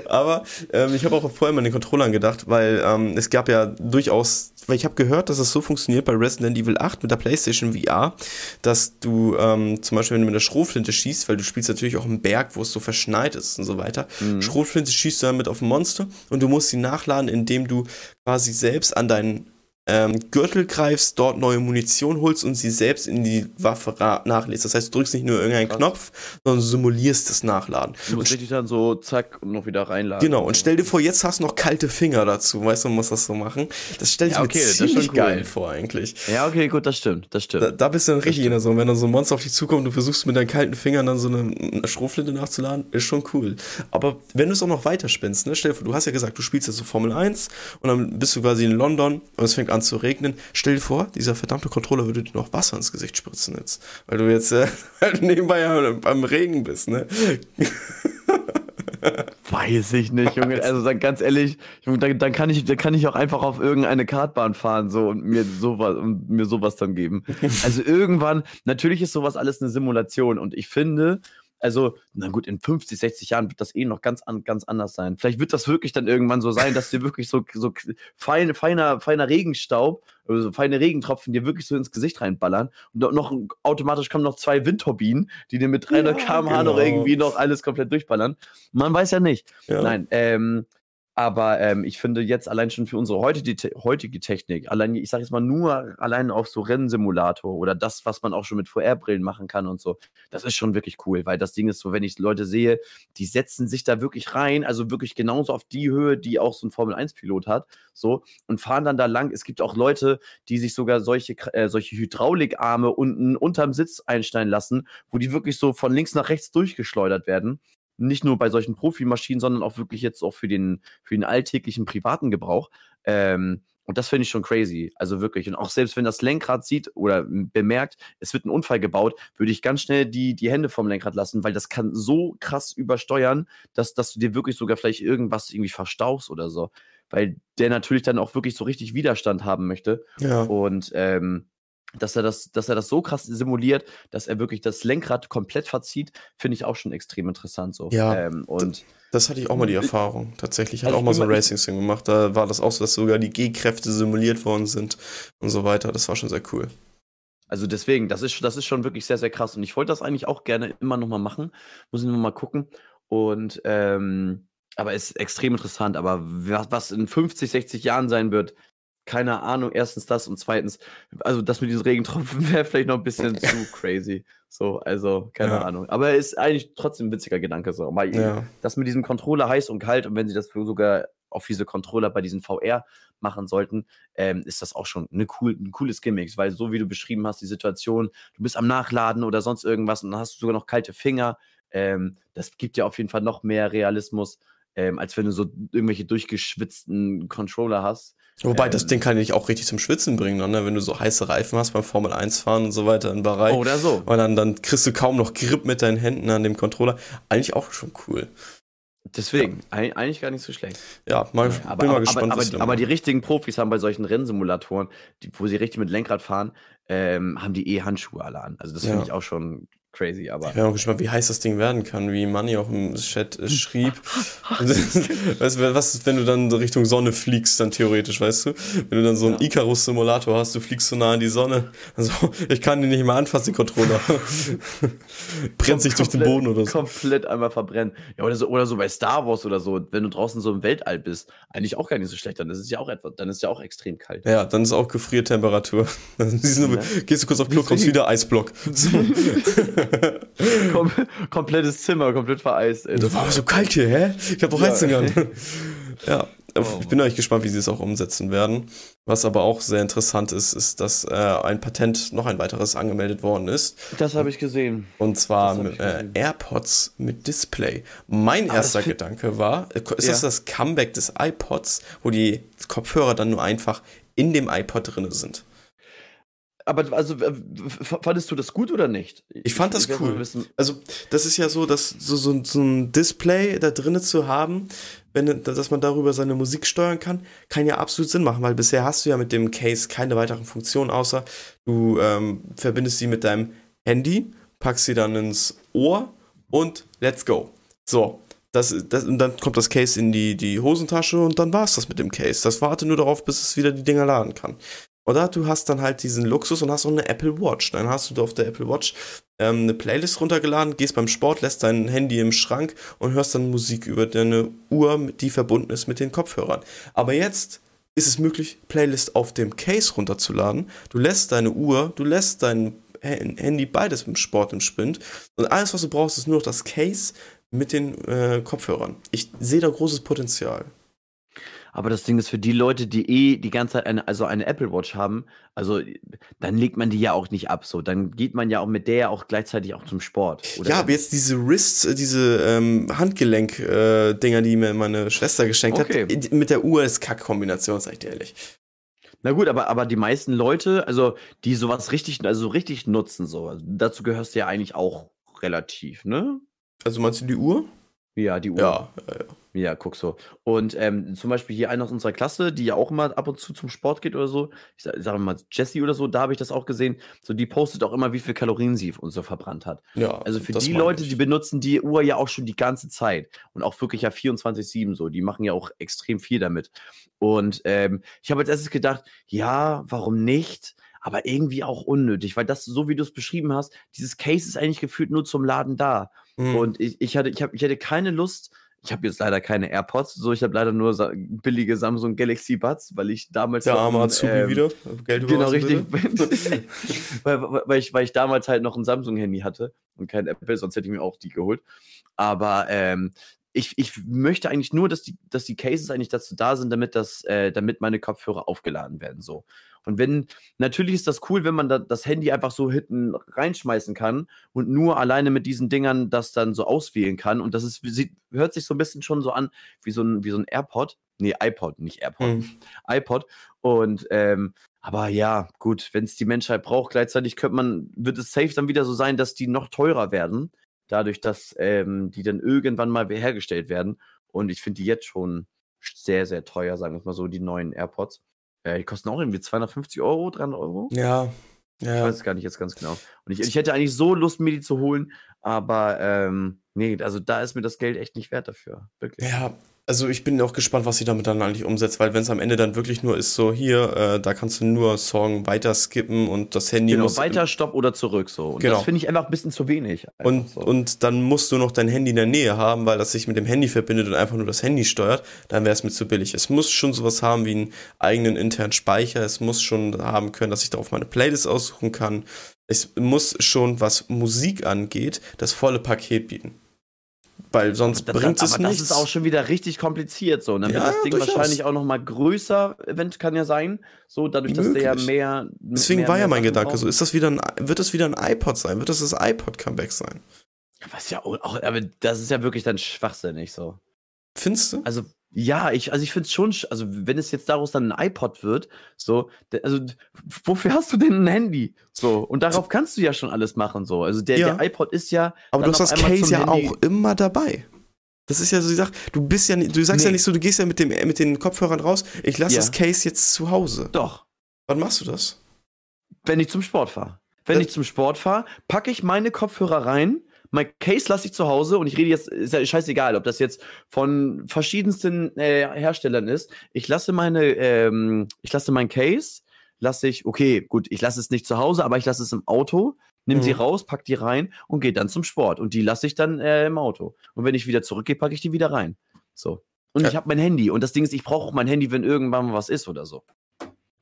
Aber ähm, ich habe auch vorher mal an den Controllern gedacht, weil ähm, es gab ja durchaus, weil ich habe gehört, dass es so funktioniert bei Resident Evil 8 mit der PlayStation VR, dass du ähm, zum Beispiel, wenn du mit der Schrotflinte schießt, weil du spielst natürlich auch im Berg, wo es so verschneit ist und so weiter, mhm. Schrotflinte schießt du damit auf ein Monster und du musst sie nachladen, indem du quasi selbst an deinen ähm, Gürtel greifst, dort neue Munition holst und sie selbst in die Waffe nachlädst. Das heißt, du drückst nicht nur irgendeinen Krass. Knopf, sondern simulierst das Nachladen. Du musst richtig dann so zack und noch wieder reinladen. Genau, und stell dir vor, jetzt hast du noch kalte Finger dazu, weißt du, man muss das so machen. Das stelle ich ja, okay, mir ziemlich cool. geil vor eigentlich. Ja, okay, gut, das stimmt, das stimmt. Da, da bist du dann richtig in der Sonne. Wenn dann so ein Monster auf dich zukommt und du versuchst mit deinen kalten Fingern dann so eine, eine Schrotflinte nachzuladen, ist schon cool. Aber wenn du es auch noch weiterspinnst, ne, stell dir vor, du hast ja gesagt, du spielst jetzt so Formel 1 und dann bist du quasi in London und es fängt an zu regnen. Stell dir vor, dieser verdammte Controller würde dir noch Wasser ins Gesicht spritzen jetzt. Weil du jetzt äh, nebenbei ja beim Regen bist, ne? Weiß ich nicht, Junge. Also dann ganz ehrlich, Junge, dann, dann, kann ich, dann kann ich auch einfach auf irgendeine Kartbahn fahren so und mir sowas und mir sowas dann geben. Also irgendwann, natürlich ist sowas alles eine Simulation und ich finde, also, na gut, in 50, 60 Jahren wird das eh noch ganz, an, ganz anders sein. Vielleicht wird das wirklich dann irgendwann so sein, dass dir wirklich so, so fein, feiner, feiner Regenstaub, also feine Regentropfen dir wirklich so ins Gesicht reinballern. Und noch automatisch kommen noch zwei Windturbinen, die dir mit 300 ja, km/h genau. noch irgendwie noch alles komplett durchballern. Man weiß ja nicht. Ja. Nein, ähm, aber ähm, ich finde jetzt allein schon für unsere heutige, heutige Technik, allein, ich sage jetzt mal nur allein auf so Rennsimulator oder das, was man auch schon mit VR-Brillen machen kann und so, das ist schon wirklich cool, weil das Ding ist so, wenn ich Leute sehe, die setzen sich da wirklich rein, also wirklich genauso auf die Höhe, die auch so ein Formel-1-Pilot hat, so, und fahren dann da lang. Es gibt auch Leute, die sich sogar solche, äh, solche Hydraulikarme unten unterm Sitz einstellen lassen, wo die wirklich so von links nach rechts durchgeschleudert werden nicht nur bei solchen Profimaschinen, sondern auch wirklich jetzt auch für den, für den alltäglichen privaten Gebrauch. Ähm, und das finde ich schon crazy. Also wirklich. Und auch selbst wenn das Lenkrad sieht oder bemerkt, es wird ein Unfall gebaut, würde ich ganz schnell die, die Hände vom Lenkrad lassen, weil das kann so krass übersteuern, dass, dass du dir wirklich sogar vielleicht irgendwas irgendwie verstaust oder so. Weil der natürlich dann auch wirklich so richtig Widerstand haben möchte. Ja. Und ähm, dass er das, dass er das so krass simuliert, dass er wirklich das Lenkrad komplett verzieht, finde ich auch schon extrem interessant so. Ja. Ähm, und das hatte ich auch mal die Erfahrung. Tatsächlich. Ich also auch mal so ein Racing-Sim gemacht. Da war das auch so, dass sogar die G-Kräfte simuliert worden sind und so weiter. Das war schon sehr cool. Also deswegen, das ist, das ist schon wirklich sehr, sehr krass. Und ich wollte das eigentlich auch gerne immer noch mal machen. Muss ich nur mal gucken. Und ähm, aber ist extrem interessant. Aber was in 50, 60 Jahren sein wird, keine Ahnung, erstens das und zweitens, also das mit diesen Regentropfen wäre vielleicht noch ein bisschen zu crazy. So, also, keine ja. Ahnung. Aber ist eigentlich trotzdem ein witziger Gedanke so. Weil ja. das mit diesem Controller heiß und kalt und wenn sie das sogar auf diese Controller bei diesen VR machen sollten, ähm, ist das auch schon eine cool, ein cooles Gimmick, weil so wie du beschrieben hast, die Situation, du bist am Nachladen oder sonst irgendwas und dann hast du sogar noch kalte Finger. Ähm, das gibt ja auf jeden Fall noch mehr Realismus, ähm, als wenn du so irgendwelche durchgeschwitzten Controller hast. Wobei, ähm, das Ding kann dich auch richtig zum Schwitzen bringen, ne? wenn du so heiße Reifen hast beim Formel 1 fahren und so weiter in Bahrain. Oder so. Und dann, dann kriegst du kaum noch Grip mit deinen Händen an dem Controller. Eigentlich auch schon cool. Deswegen, ja. eigentlich gar nicht so schlecht. Ja, mal, ja, aber, bin mal aber, gespannt. Aber, aber, aber, die richtigen Profis haben bei solchen Rennsimulatoren, die, wo sie richtig mit Lenkrad fahren, ähm, haben die eh Handschuhe alle an. Also das ja. finde ich auch schon crazy, aber. Ich bin auch gespannt, wie heiß das Ding werden kann, wie Manny auch im Chat äh, schrieb. weißt du, was ist, wenn du dann Richtung Sonne fliegst, dann theoretisch, weißt du? Wenn du dann so einen ja. Icarus-Simulator hast, du fliegst so nah an die Sonne. Also, ich kann den nicht mehr anfassen, den Controller. Brennt sich durch den Boden oder so. Komplett einmal verbrennen. Ja, oder so, oder so bei Star Wars oder so, wenn du draußen so im Weltall bist, eigentlich auch gar nicht so schlecht, dann ist es ja auch etwas, dann ist es ja auch extrem kalt. Ja, dann ist auch Gefriertemperatur. Dann ja. gehst du kurz auf Klo, kommst wieder Eisblock. So. Kom komplettes Zimmer, komplett vereist. Ey. Das war aber so kalt hier, hä? Ich hab doch Heizung ja. an. ja, oh, ich bin eigentlich gespannt, wie sie es auch umsetzen werden. Was aber auch sehr interessant ist, ist, dass äh, ein Patent, noch ein weiteres, angemeldet worden ist. Das habe ich gesehen. Und zwar mit, äh, AirPods mit Display. Mein aber erster Gedanke war, äh, ist ja. das das Comeback des iPods, wo die Kopfhörer dann nur einfach in dem iPod drin sind? Aber also fandest du das gut oder nicht? Ich fand das ich cool. Also das ist ja so, dass so, so, so ein Display da drinnen zu haben, wenn, dass man darüber seine Musik steuern kann, kann ja absolut Sinn machen, weil bisher hast du ja mit dem Case keine weiteren Funktionen, außer du ähm, verbindest sie mit deinem Handy, packst sie dann ins Ohr und let's go. So, das, das, und dann kommt das Case in die, die Hosentasche und dann war es das mit dem Case. Das warte nur darauf, bis es wieder die Dinger laden kann. Oder du hast dann halt diesen Luxus und hast auch eine Apple Watch. Dann hast du auf der Apple Watch ähm, eine Playlist runtergeladen, gehst beim Sport, lässt dein Handy im Schrank und hörst dann Musik über deine Uhr, die verbunden ist mit den Kopfhörern. Aber jetzt ist es möglich, Playlist auf dem Case runterzuladen. Du lässt deine Uhr, du lässt dein Handy beides im Sport im Spind. Und alles, was du brauchst, ist nur noch das Case mit den äh, Kopfhörern. Ich sehe da großes Potenzial. Aber das Ding ist für die Leute, die eh die ganze Zeit eine, also eine Apple Watch haben, also dann legt man die ja auch nicht ab. So, dann geht man ja auch mit der auch gleichzeitig auch zum Sport. ja, aber jetzt diese Wrists, äh, diese ähm, Handgelenk-Dinger, äh, die mir meine Schwester geschenkt okay. hat, mit der Uhr ist Kack-Kombination, sag ich dir ehrlich. Na gut, aber, aber die meisten Leute, also die sowas richtig, also richtig nutzen, so, also dazu gehörst du ja eigentlich auch relativ, ne? Also meinst du die Uhr? Ja, die Uhr. Ja, ja, ja. Ja, guck so. Und ähm, zum Beispiel hier einer aus unserer Klasse, die ja auch immer ab und zu zum Sport geht oder so, ich sage sag mal Jessie oder so, da habe ich das auch gesehen, so die postet auch immer, wie viel Kalorien sie und so verbrannt hat. Ja, also für die Leute, ich. die benutzen die Uhr ja auch schon die ganze Zeit und auch wirklich ja 24-7 so, die machen ja auch extrem viel damit. Und ähm, ich habe als erstes gedacht, ja, warum nicht? aber irgendwie auch unnötig, weil das, so wie du es beschrieben hast, dieses Case ist eigentlich gefühlt nur zum Laden da. Mhm. Und ich, ich, hatte, ich, hab, ich hatte keine Lust, ich habe jetzt leider keine AirPods, so ich habe leider nur sa billige Samsung Galaxy Buds, weil ich damals der arme Azubi ähm, wieder Geld genau richtig, weil, weil, ich weil ich damals halt noch ein Samsung Handy hatte und kein Apple, sonst hätte ich mir auch die geholt. Aber ähm, ich, ich möchte eigentlich nur, dass die, dass die Cases eigentlich dazu da sind, damit das, äh, damit meine Kopfhörer aufgeladen werden so. Und wenn, natürlich ist das cool, wenn man da das Handy einfach so hinten reinschmeißen kann und nur alleine mit diesen Dingern das dann so auswählen kann. Und das ist, sieht, hört sich so ein bisschen schon so an wie so ein, wie so ein AirPod. Nee, iPod, nicht AirPod. Mhm. iPod. Und ähm, aber ja, gut, wenn es die Menschheit braucht, gleichzeitig könnte man, wird es safe dann wieder so sein, dass die noch teurer werden, dadurch, dass ähm, die dann irgendwann mal hergestellt werden. Und ich finde die jetzt schon sehr, sehr teuer, sagen wir mal so, die neuen AirPods. Äh, die kosten auch irgendwie 250 Euro, 300 Euro. Ja. ja. Ich weiß es gar nicht jetzt ganz genau. Und ich, ich hätte eigentlich so Lust, mir die zu holen, aber ähm, nee, also da ist mir das Geld echt nicht wert dafür. Wirklich. Ja, also ich bin auch gespannt, was sie damit dann eigentlich umsetzt, weil wenn es am Ende dann wirklich nur ist, so hier, äh, da kannst du nur Song weiter skippen und das Handy genau, muss. weiter, stopp oder zurück so. Und genau. das finde ich einfach ein bisschen zu wenig. Und, so. und dann musst du noch dein Handy in der Nähe haben, weil das sich mit dem Handy verbindet und einfach nur das Handy steuert, dann wäre es mir zu billig. Es muss schon sowas haben wie einen eigenen internen Speicher, es muss schon haben können, dass ich darauf meine Playlist aussuchen kann. Es muss schon, was Musik angeht, das volle Paket bieten. Weil sonst bringt es nichts. Das ist auch schon wieder richtig kompliziert so. Und dann ja, wird das Ding durchaus. wahrscheinlich auch noch mal größer, Event kann ja sein. So, dadurch, dass der ja mehr. Deswegen mehr, war ja mein Gedanke so. Ist das wieder ein, wird das wieder ein iPod sein? Wird das das iPod-Comeback sein? Was ja auch, aber das ist ja wirklich dann schwachsinnig so. Findest du? Also, ja, ich, also ich finde es schon, also wenn es jetzt daraus dann ein iPod wird, so, also wofür hast du denn ein Handy? So, und darauf kannst du ja schon alles machen, so. Also der, ja. der iPod ist ja. Aber du hast das Case ja Handy. auch immer dabei. Das ist ja so die Sache, du bist ja, du sagst nee. ja nicht so, du gehst ja mit, dem, mit den Kopfhörern raus, ich lasse ja. das Case jetzt zu Hause. Doch. Wann machst du das? Wenn ich zum Sport fahre. Wenn das ich zum Sport fahre, packe ich meine Kopfhörer rein, mein Case lasse ich zu Hause und ich rede jetzt, ist ja scheißegal, ob das jetzt von verschiedensten äh, Herstellern ist. Ich lasse meine, ähm, ich lasse mein Case, lasse ich, okay, gut, ich lasse es nicht zu Hause, aber ich lasse es im Auto, nimm mhm. sie raus, pack die rein und gehe dann zum Sport. Und die lasse ich dann äh, im Auto. Und wenn ich wieder zurückgehe, packe ich die wieder rein. So. Und ja. ich habe mein Handy. Und das Ding ist, ich brauche mein Handy, wenn irgendwann mal was ist oder so.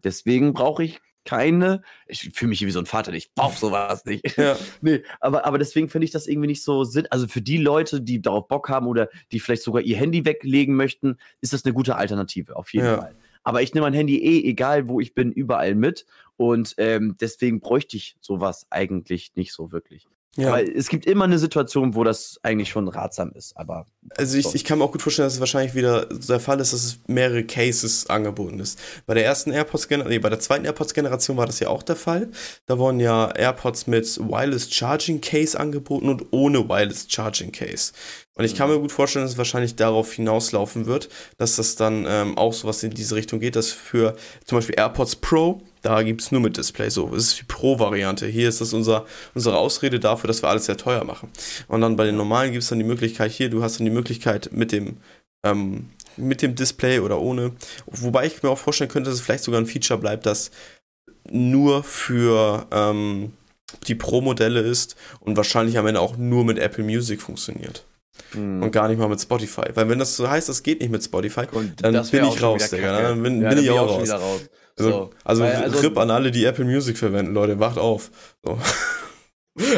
Deswegen brauche ich keine, ich fühle mich wie so ein Vater, ich brauche sowas nicht. Ja. nee, aber, aber deswegen finde ich das irgendwie nicht so Sinn. Also für die Leute, die darauf Bock haben oder die vielleicht sogar ihr Handy weglegen möchten, ist das eine gute Alternative, auf jeden ja. Fall. Aber ich nehme mein Handy eh, egal wo ich bin, überall mit. Und ähm, deswegen bräuchte ich sowas eigentlich nicht so wirklich. Ja. Aber es gibt immer eine Situation, wo das eigentlich schon ratsam ist. Aber also ich, ich kann mir auch gut vorstellen, dass es wahrscheinlich wieder der Fall ist, dass es mehrere Cases angeboten ist. Bei der ersten AirPods nee, bei der zweiten AirPods Generation war das ja auch der Fall. Da wurden ja AirPods mit Wireless Charging Case angeboten und ohne Wireless Charging Case. Und ich kann mir gut vorstellen, dass es wahrscheinlich darauf hinauslaufen wird, dass das dann ähm, auch sowas in diese Richtung geht, dass für zum Beispiel AirPods Pro da gibt es nur mit Display. So, das ist die Pro-Variante. Hier ist das unser, unsere Ausrede dafür, dass wir alles sehr teuer machen. Und dann bei den normalen gibt es dann die Möglichkeit, hier, du hast dann die Möglichkeit mit dem, ähm, mit dem Display oder ohne. Wobei ich mir auch vorstellen könnte, dass es vielleicht sogar ein Feature bleibt, das nur für ähm, die Pro-Modelle ist und wahrscheinlich am Ende auch nur mit Apple Music funktioniert. Hm. Und gar nicht mal mit Spotify. Weil wenn das so heißt, das geht nicht mit Spotify, dann bin ich raus, Digga. Dann bin, ja, bin ich auch raus. raus. Also, so. also, also RIP an alle, die Apple Music verwenden, Leute, wacht auf. So.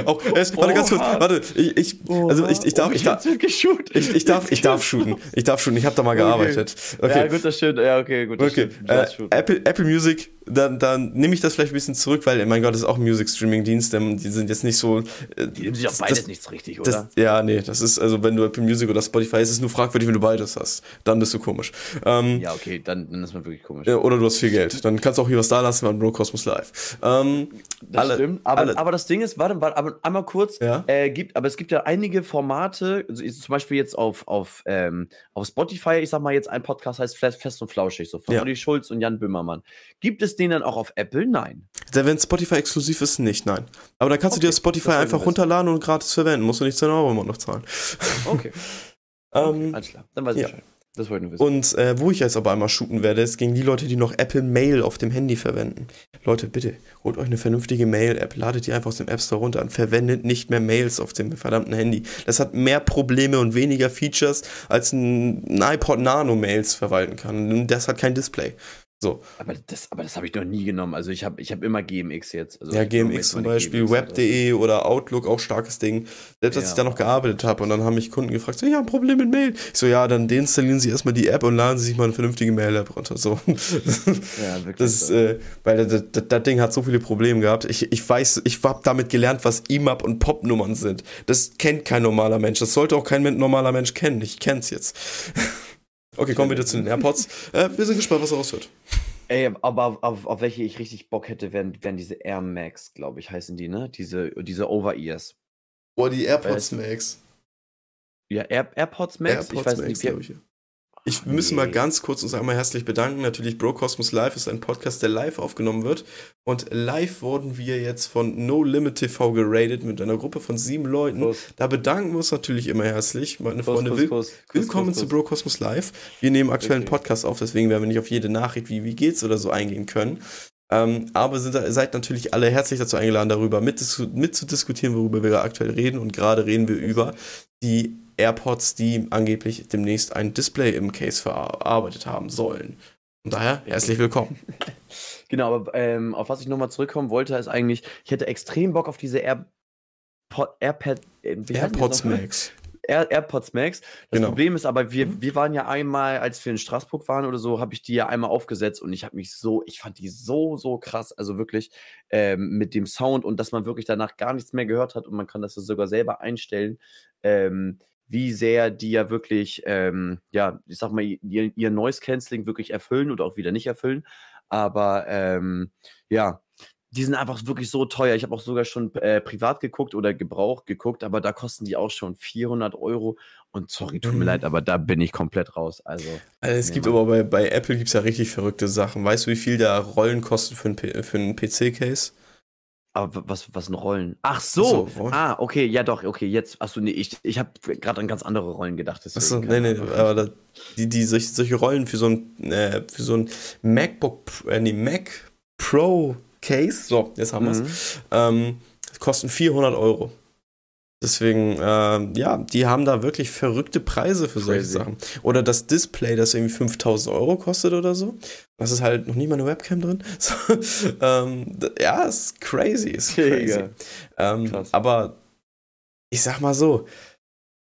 Auch, es, warte ganz kurz, warte, ich, ich also ich, ich darf, ich darf, ich, ich darf, ich darf shooten, ich darf shooten, ich habe da mal gearbeitet. Okay. Ja, gut, das stimmt, ja, okay, gut, das okay. Äh, Apple, Apple Music dann, dann nehme ich das vielleicht ein bisschen zurück, weil, mein Gott, das ist auch ein Music-Streaming-Dienst, die sind jetzt nicht so. Äh, die nehmen sich auch beides das, nichts richtig, oder? Das, ja, nee, das ist, also wenn du Apple Music oder Spotify, ist es nur fragwürdig, wenn du beides hast. Dann bist du komisch. Ähm, ja, okay, dann, dann ist man wirklich komisch. oder du hast viel Geld. Dann kannst du auch hier was da lassen beim Bro Cosmos Live. Ähm, das alle, stimmt, aber, alle. aber das Ding ist, warte, warte aber einmal kurz, ja? äh, gibt, aber es gibt ja einige Formate, also zum Beispiel jetzt auf, auf, ähm, auf Spotify, ich sag mal jetzt ein Podcast heißt Fest und Flauschig, so von ja. Olli Schulz und Jan Böhmermann. Gibt es den dann auch auf Apple? Nein. Wenn Spotify exklusiv ist, nicht, nein. Aber dann kannst okay, du dir Spotify einfach runterladen und gratis verwenden. Musst du nicht 10 Euro im Monat noch zahlen. Okay. ähm, okay. Alles klar, dann weiß ich ja. Bescheid. Das wollte ich wissen. Und äh, wo ich jetzt aber einmal shooten werde, ist gegen die Leute, die noch Apple Mail auf dem Handy verwenden. Leute, bitte, holt euch eine vernünftige Mail-App, ladet die einfach aus dem App Store runter und verwendet nicht mehr Mails auf dem verdammten Handy. Das hat mehr Probleme und weniger Features, als ein, ein iPod Nano Mails verwalten kann. Und das hat kein Display. So. Aber das, aber das habe ich noch nie genommen. Also ich habe ich hab immer GMX jetzt. Also ja, GMX zum Beispiel, Web.de oder Outlook, auch starkes Ding. Selbst als ja. ich da noch gearbeitet habe und dann haben mich Kunden gefragt, so, ja, ein Problem mit Mail. Ich so, ja, dann deinstallieren Sie erstmal die App und laden Sie sich mal eine vernünftige Mail-App runter. So. Ja, wirklich. Das, so. äh, weil das, das, das, Ding hat so viele Probleme gehabt. Ich, ich weiß, ich habe damit gelernt, was IMAP und POP-Nummern sind. Das kennt kein normaler Mensch. Das sollte auch kein normaler Mensch kennen. Ich kenn's jetzt. Okay, kommen wir wieder zu den AirPods. Äh, wir sind gespannt, was daraus wird. Ey, aber auf, auf, welche ich richtig Bock hätte, wären, wären diese Air Max, glaube ich, heißen die, ne? Diese, diese Over-Ears. Boah, die AirPods Max. Ja, Air, AirPods Max? AirPods ich weiß Max, nicht. Ich. Ich wir müssen mal ganz kurz uns einmal herzlich bedanken. Natürlich, Bro Cosmos Live ist ein Podcast, der live aufgenommen wird. Und live wurden wir jetzt von No Limit TV geradet mit einer Gruppe von sieben Leuten. Kuss. Da bedanken wir uns natürlich immer herzlich. Meine Kuss, Freunde, Kuss, will, willkommen zu Bro Cosmos Live. Wir nehmen aktuell einen Podcast auf, deswegen werden wir nicht auf jede Nachricht wie wie geht's oder so eingehen können. Ähm, aber sind, seid natürlich alle herzlich dazu eingeladen, darüber mit, mit worüber wir aktuell reden. Und gerade reden wir über die AirPods, die angeblich demnächst ein Display im Case verarbeitet haben sollen. Von daher herzlich willkommen. Genau, aber ähm, auf was ich nochmal zurückkommen wollte, ist eigentlich, ich hätte extrem Bock auf diese AirPod, AirPad, äh, AirPods Max. Air, AirPods Max. Das genau. Problem ist aber, wir, wir waren ja einmal, als wir in Straßburg waren oder so, habe ich die ja einmal aufgesetzt und ich habe mich so, ich fand die so, so krass, also wirklich ähm, mit dem Sound und dass man wirklich danach gar nichts mehr gehört hat und man kann das sogar selber einstellen. Ähm, wie sehr die ja wirklich, ähm, ja, ich sag mal, ihr, ihr Noise Canceling wirklich erfüllen oder auch wieder nicht erfüllen. Aber ähm, ja, die sind einfach wirklich so teuer. Ich habe auch sogar schon äh, privat geguckt oder Gebrauch geguckt, aber da kosten die auch schon 400 Euro. Und sorry, tut mir mhm. leid, aber da bin ich komplett raus. Also, also es nee, gibt Mann. aber bei, bei Apple gibt es ja richtig verrückte Sachen. Weißt du, wie viel da Rollen kosten für einen PC-Case? Aber was, was sind Rollen? Ach so. so ah, okay, ja doch, okay, jetzt. Achso, nee, ich, ich habe gerade an ganz andere Rollen gedacht. Achso, nee, nee, aber da, die, die solche, solche Rollen für so ein, äh, für so ein MacBook, äh, nee, Mac Pro Case, so, jetzt haben wir es, mhm. ähm, kosten 400 Euro. Deswegen, äh, ja, die haben da wirklich verrückte Preise für solche Crazy. Sachen. Oder das Display, das irgendwie 5000 Euro kostet oder so. Das ist halt noch nie mal eine Webcam drin. So, ähm, ja, ist crazy, ist crazy. Ähm, aber ich sag mal so,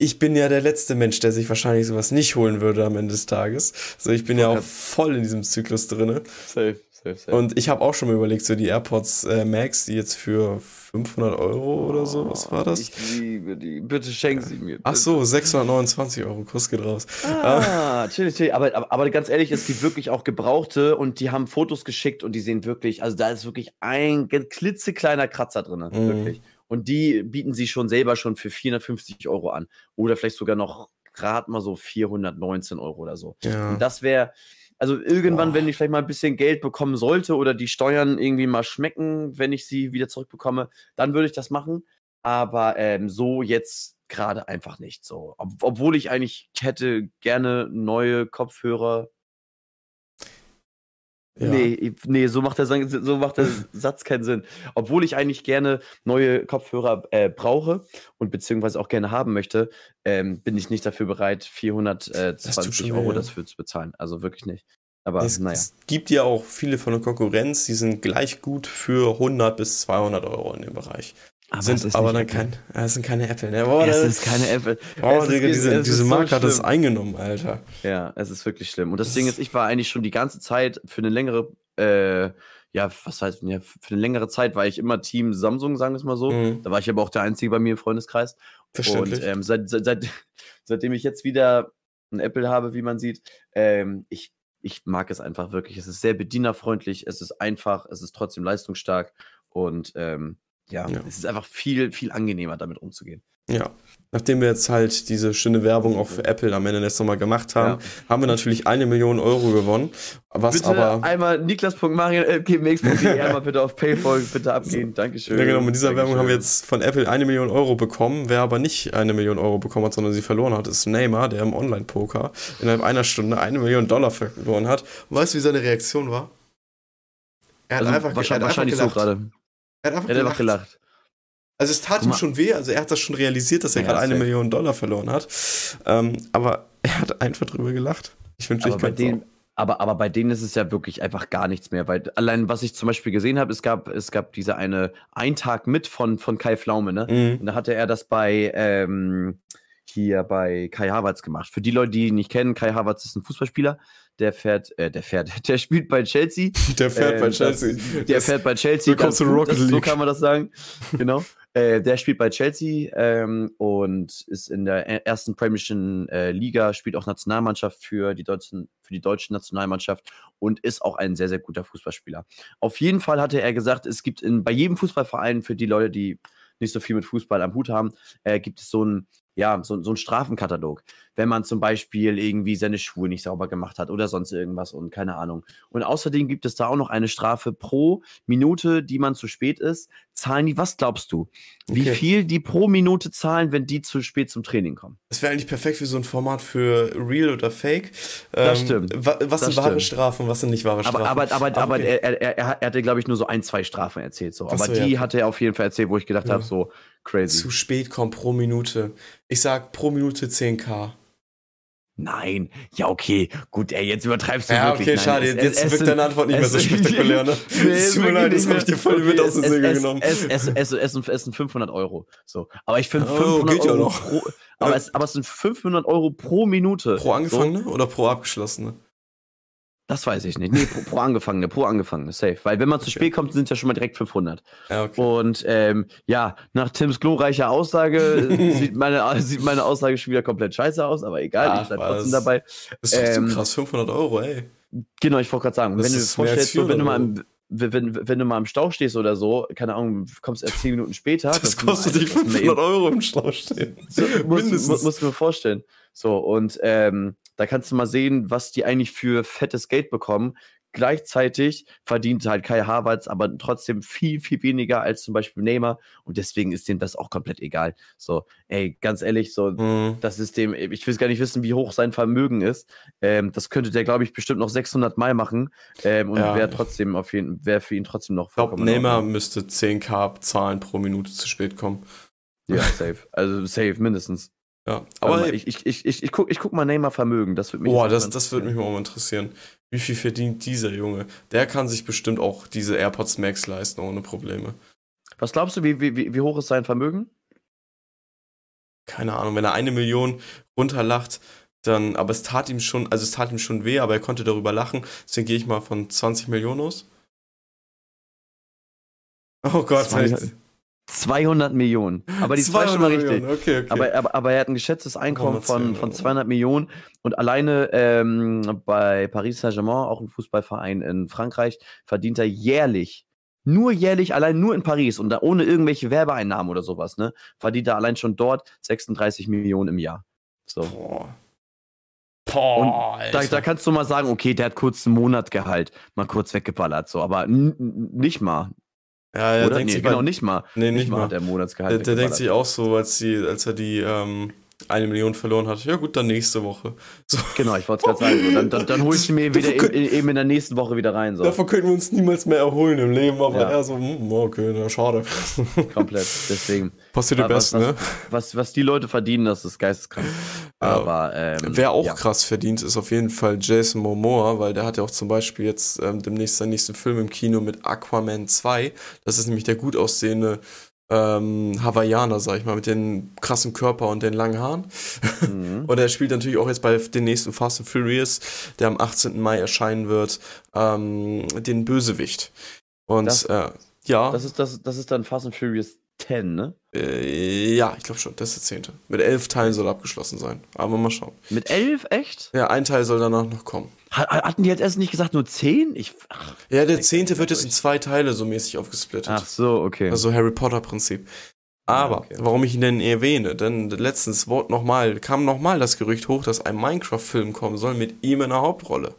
ich bin ja der letzte Mensch, der sich wahrscheinlich sowas nicht holen würde am Ende des Tages. So, ich bin ja auch voll in diesem Zyklus drin. Safe. Safe, safe. Und ich habe auch schon mal überlegt, so die AirPods äh, Max, die jetzt für 500 Euro oder so, was war das? Ich liebe die. Bitte schenken sie mir. Bitte. Ach so, 629 Euro, Kuss geht raus. Ah, chill, chill. Aber, aber, aber ganz ehrlich, es gibt wirklich auch Gebrauchte und die haben Fotos geschickt und die sehen wirklich, also da ist wirklich ein klitzekleiner Kratzer drin, mhm. wirklich. Und die bieten sie schon selber schon für 450 Euro an. Oder vielleicht sogar noch gerade mal so 419 Euro oder so. Ja. Und das wäre, also irgendwann, Boah. wenn ich vielleicht mal ein bisschen Geld bekommen sollte oder die Steuern irgendwie mal schmecken, wenn ich sie wieder zurückbekomme, dann würde ich das machen. Aber ähm, so jetzt gerade einfach nicht so. Ob, obwohl ich eigentlich hätte gerne neue Kopfhörer ja. Nee, nee, so macht, der, so macht der Satz keinen Sinn. Obwohl ich eigentlich gerne neue Kopfhörer äh, brauche und beziehungsweise auch gerne haben möchte, ähm, bin ich nicht dafür bereit, 420 Euro dafür zu bezahlen. Also wirklich nicht. Aber es, naja. Es gibt ja auch viele von der Konkurrenz, die sind gleich gut für 100 bis 200 Euro in dem Bereich. Aber sind aber dann kein, es sind keine Apple. Ne? Boah, es ist keine Apple. Oh, Digga, diese, diese Marke so hat das eingenommen, Alter. Ja, es ist wirklich schlimm. Und das, das Ding ist, ich war eigentlich schon die ganze Zeit für eine längere, äh, ja, was heißt, ja, für eine längere Zeit war ich immer Team Samsung, sagen wir es mal so. Mhm. Da war ich aber auch der Einzige bei mir im Freundeskreis. Und ähm, seit, seit, seitdem ich jetzt wieder ein Apple habe, wie man sieht, ähm, ich, ich mag es einfach wirklich. Es ist sehr bedienerfreundlich, es ist einfach, es ist trotzdem leistungsstark und ähm, ja, ja, es ist einfach viel, viel angenehmer, damit umzugehen. Ja. Nachdem wir jetzt halt diese schöne Werbung auch für Apple am Ende letztes Mal gemacht haben, ja. haben wir natürlich eine Million Euro gewonnen. Was bitte aber. Einmal niklas.marian.gmx.de einmal bitte auf Paypal bitte abgehen. Dankeschön. Ja, genau. Mit dieser Dankeschön. Werbung haben wir jetzt von Apple eine Million Euro bekommen. Wer aber nicht eine Million Euro bekommen hat, sondern sie verloren hat, ist Neymar, der im Online-Poker innerhalb einer Stunde eine Million Dollar verloren hat. Und weißt du, wie seine Reaktion war? Er hat also einfach, wahrscheinlich, er hat einfach so gerade. Er hat einfach, er hat einfach gelacht. Also es tat ihm schon weh, also er hat das schon realisiert, dass er ja, gerade eine Million Dollar verloren hat. Ähm, aber er hat einfach drüber gelacht. Ich wünsche, ich könnte aber, aber bei denen ist es ja wirklich einfach gar nichts mehr, weil allein was ich zum Beispiel gesehen habe, es gab, es gab diese eine Eintag mit von, von Kai Flaume, ne? Mhm. Und da hatte er das bei ähm, hier bei Kai Havertz gemacht. Für die Leute, die ihn nicht kennen, Kai Havertz ist ein Fußballspieler, der fährt, äh, der fährt, der spielt bei Chelsea. Der fährt äh, bei Chelsea. Das, der fährt bei Chelsea. Willkommen zu Rocket League. So kann man das sagen. Genau. Äh, der spielt bei Chelsea ähm, und ist in der ersten Premiership äh, Liga, spielt auch Nationalmannschaft für die, deutschen, für die deutsche Nationalmannschaft und ist auch ein sehr, sehr guter Fußballspieler. Auf jeden Fall hatte er gesagt, es gibt in, bei jedem Fußballverein für die Leute, die nicht so viel mit Fußball am Hut haben, äh, gibt es so ein ja, so, so ein Strafenkatalog. Wenn man zum Beispiel irgendwie seine Schuhe nicht sauber gemacht hat oder sonst irgendwas und keine Ahnung. Und außerdem gibt es da auch noch eine Strafe pro Minute, die man zu spät ist. Zahlen die, was glaubst du? Wie okay. viel die pro Minute zahlen, wenn die zu spät zum Training kommen? Das wäre eigentlich perfekt für so ein Format für Real oder Fake. Das ähm, stimmt. Was das sind wahre Strafen, was sind nicht wahre Strafen? Aber, aber, aber, aber okay. er, er, er, hatte, glaube ich, nur so ein, zwei Strafen erzählt. So. Aber so, die ja. hatte er auf jeden Fall erzählt, wo ich gedacht ja. habe, so, Crazy. Zu spät kommt pro Minute. Ich sag pro Minute 10k. Nein, ja, okay, gut, ey, jetzt übertreibst du ja, wirklich. Ja, okay, schade, jetzt, jetzt wirkt deine Antwort nicht mehr so spektakulär, ne? Es tut mir leid, das hab ich dir voll mit aus der Segel genommen. Es, es, es, es, es sind 500 Euro, so. Aber ich finde 500 oh, geht Euro ja noch. pro, aber, es, aber es sind 500 Euro pro Minute. Pro angefangene so. oder pro abgeschlossene? Das weiß ich nicht. Nee, pro, pro Angefangene, pro Angefangene, safe. Weil wenn man zu spät kommt, sind es ja schon mal direkt 500. Ja, okay. Und ähm, ja, nach Tims glorreicher Aussage sieht, meine, sieht meine Aussage schon wieder komplett scheiße aus, aber egal, Ach, ich bleib trotzdem dabei. Das ist ähm, so krass, 500 Euro, ey. Genau, ich wollte gerade sagen, das wenn du dir vorstellst, so, wenn du mal im, wenn, wenn du mal im Stau stehst oder so, keine Ahnung, kommst erst 10 Minuten später. Das, das kostet dich 500 Euro im Stau stehen. So, musst, musst, musst du mir vorstellen. So, und ähm, da kannst du mal sehen, was die eigentlich für fettes Geld bekommen. Gleichzeitig verdient halt Kai Havertz aber trotzdem viel, viel weniger als zum Beispiel Neymar und deswegen ist dem das auch komplett egal. So, ey, ganz ehrlich, so, mhm. das ist dem, ich will gar nicht wissen, wie hoch sein Vermögen ist. Ähm, das könnte der, glaube ich, bestimmt noch 600 Mal machen ähm, und ja. wäre trotzdem auf jeden, wäre für ihn trotzdem noch vollkommen. Ich glaube, Neymar müsste 10k zahlen pro Minute zu spät kommen. Ja, safe. Also safe, mindestens. Ja, aber ich, ich, ich, ich, ich, guck, ich guck mal Neymar Vermögen, das würde mich Boah, das, das würde mich mal interessieren. Wie viel verdient dieser Junge? Der kann sich bestimmt auch diese AirPods Max leisten ohne Probleme. Was glaubst du, wie, wie, wie hoch ist sein Vermögen? keine Ahnung, wenn er eine Million runterlacht, dann, aber es tat ihm schon, also es tat ihm schon weh, aber er konnte darüber lachen. Deswegen gehe ich mal von 20 Millionen aus. Oh Gott, 200, 200 Millionen. Aber die zwei schon mal richtig. Okay, okay. Aber, aber, aber, er hat ein geschätztes Einkommen von, von 200 Millionen und alleine ähm, bei Paris Saint-Germain, auch ein Fußballverein in Frankreich, verdient er jährlich nur jährlich, allein nur in Paris und da ohne irgendwelche Werbeeinnahmen oder sowas, ne, verdient er allein schon dort 36 Millionen im Jahr. So. Boah. Boah, da, da, kannst du mal sagen, okay, der hat kurz einen Monatgehalt mal kurz weggeballert, so, aber nicht mal. Ja, er denkt nee, sich genau, mal, nicht mal. Nee, nicht, nicht mal. hat er Monatsgehalt. Der, der denkt sich auch so, als, die, als er die ähm, eine Million verloren hat. Ja gut, dann nächste Woche. So. Genau, ich wollte es gerade sagen. So, dann, dann, dann hole ich sie mir wieder in, in, eben in der nächsten Woche wieder rein. So. Davon können wir uns niemals mehr erholen im Leben, aber ja. eher so, hm, okay, na, schade. Komplett, deswegen. Passiert die Besten, ne? Was, was die Leute verdienen, das ist geisteskrank. Aber, ähm, Wer auch ja. krass verdient, ist auf jeden Fall Jason Momoa, weil der hat ja auch zum Beispiel jetzt ähm, demnächst seinen nächsten Film im Kino mit Aquaman 2. Das ist nämlich der gut aussehende ähm, Hawaiianer, sag ich mal, mit dem krassen Körper und den langen Haaren. Mhm. und er spielt natürlich auch jetzt bei den nächsten Fast and Furious, der am 18. Mai erscheinen wird, ähm, den Bösewicht. Und das, äh, ja. Das ist, das, das ist dann Fast and Furious 10, ne? Äh, ja, ich glaube schon, das ist der zehnte. Mit elf Teilen soll abgeschlossen sein. Aber mal schauen. Mit elf, echt? Ja, ein Teil soll danach noch kommen. Hatten die jetzt erst nicht gesagt nur zehn? Ich, ach, ja, der zehnte wird jetzt in zwei Teile so mäßig aufgesplittet. Ach so, okay. Also Harry Potter-Prinzip. Aber, okay. warum ich ihn denn erwähne, denn letztens Wort nochmal, kam nochmal das Gerücht hoch, dass ein Minecraft-Film kommen soll mit ihm in der Hauptrolle.